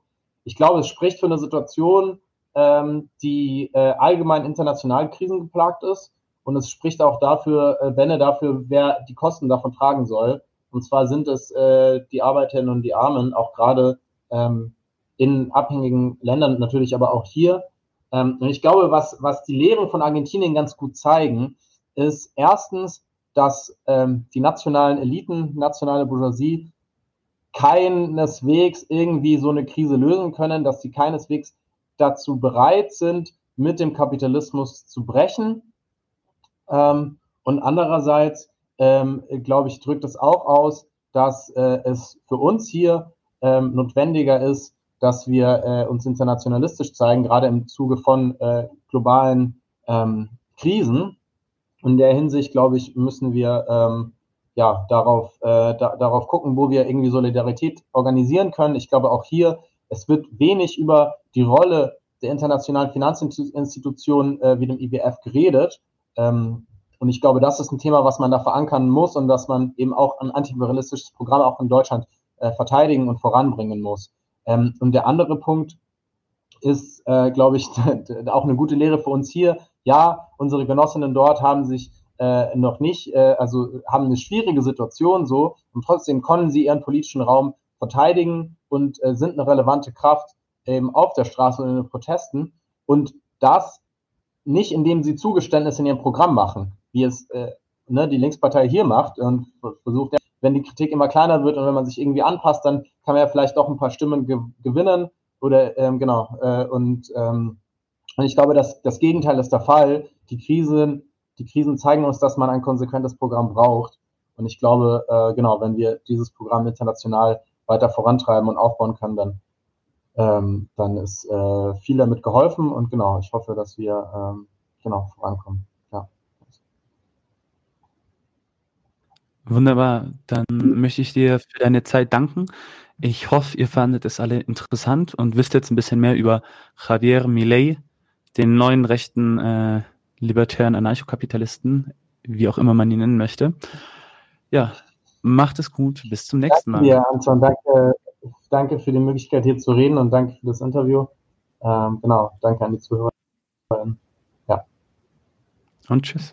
Ich glaube, es spricht für eine Situation, ähm, die äh, allgemein international krisengeplagt ist. Und es spricht auch dafür, äh, Benne dafür, wer die Kosten davon tragen soll. Und zwar sind es äh, die Arbeiterinnen und die Armen, auch gerade ähm, in abhängigen Ländern, natürlich aber auch hier. Ähm, und ich glaube, was, was die Lehren von Argentinien ganz gut zeigen, ist erstens, dass ähm, die nationalen Eliten, nationale Bourgeoisie keineswegs irgendwie so eine Krise lösen können, dass sie keineswegs dazu bereit sind, mit dem Kapitalismus zu brechen. Ähm, und andererseits, ähm, glaube ich, drückt es auch aus, dass äh, es für uns hier ähm, notwendiger ist, dass wir äh, uns internationalistisch zeigen, gerade im Zuge von äh, globalen ähm, Krisen. In der Hinsicht, glaube ich, müssen wir ähm, ja darauf, äh, da, darauf gucken, wo wir irgendwie Solidarität organisieren können. Ich glaube auch hier, es wird wenig über die Rolle der internationalen Finanzinstitutionen äh, wie dem IWF geredet. Ähm, und ich glaube, das ist ein Thema, was man da verankern muss und dass man eben auch ein antiimperialistisches Programm auch in Deutschland äh, verteidigen und voranbringen muss. Ähm, und der andere Punkt ist, äh, glaube ich, auch eine gute Lehre für uns hier. Ja, unsere Genossinnen dort haben sich äh, noch nicht, äh, also haben eine schwierige Situation so und trotzdem können sie ihren politischen Raum verteidigen und äh, sind eine relevante Kraft eben auf der Straße und in den Protesten. Und das nicht, indem sie Zugeständnisse in ihrem Programm machen, wie es äh, ne, die Linkspartei hier macht und versucht, wenn die Kritik immer kleiner wird und wenn man sich irgendwie anpasst, dann kann man ja vielleicht auch ein paar Stimmen ge gewinnen oder ähm, genau. Äh, und, ähm, und ich glaube, dass das Gegenteil ist der Fall. Die Krisen, die Krisen zeigen uns, dass man ein konsequentes Programm braucht. Und ich glaube, äh, genau, wenn wir dieses Programm international weiter vorantreiben und aufbauen können, dann, ähm, dann ist äh, viel damit geholfen. Und genau, ich hoffe, dass wir ähm, genau vorankommen. Wunderbar. Dann möchte ich dir für deine Zeit danken. Ich hoffe, ihr fandet es alle interessant und wisst jetzt ein bisschen mehr über Javier Milei, den neuen rechten äh, libertären Anarchokapitalisten, wie auch immer man ihn nennen möchte. Ja, macht es gut. Bis zum nächsten Mal. Ja, Anton, danke, danke für die Möglichkeit hier zu reden und danke für das Interview. Ähm, genau, danke an die Zuhörer. Ja. Und tschüss.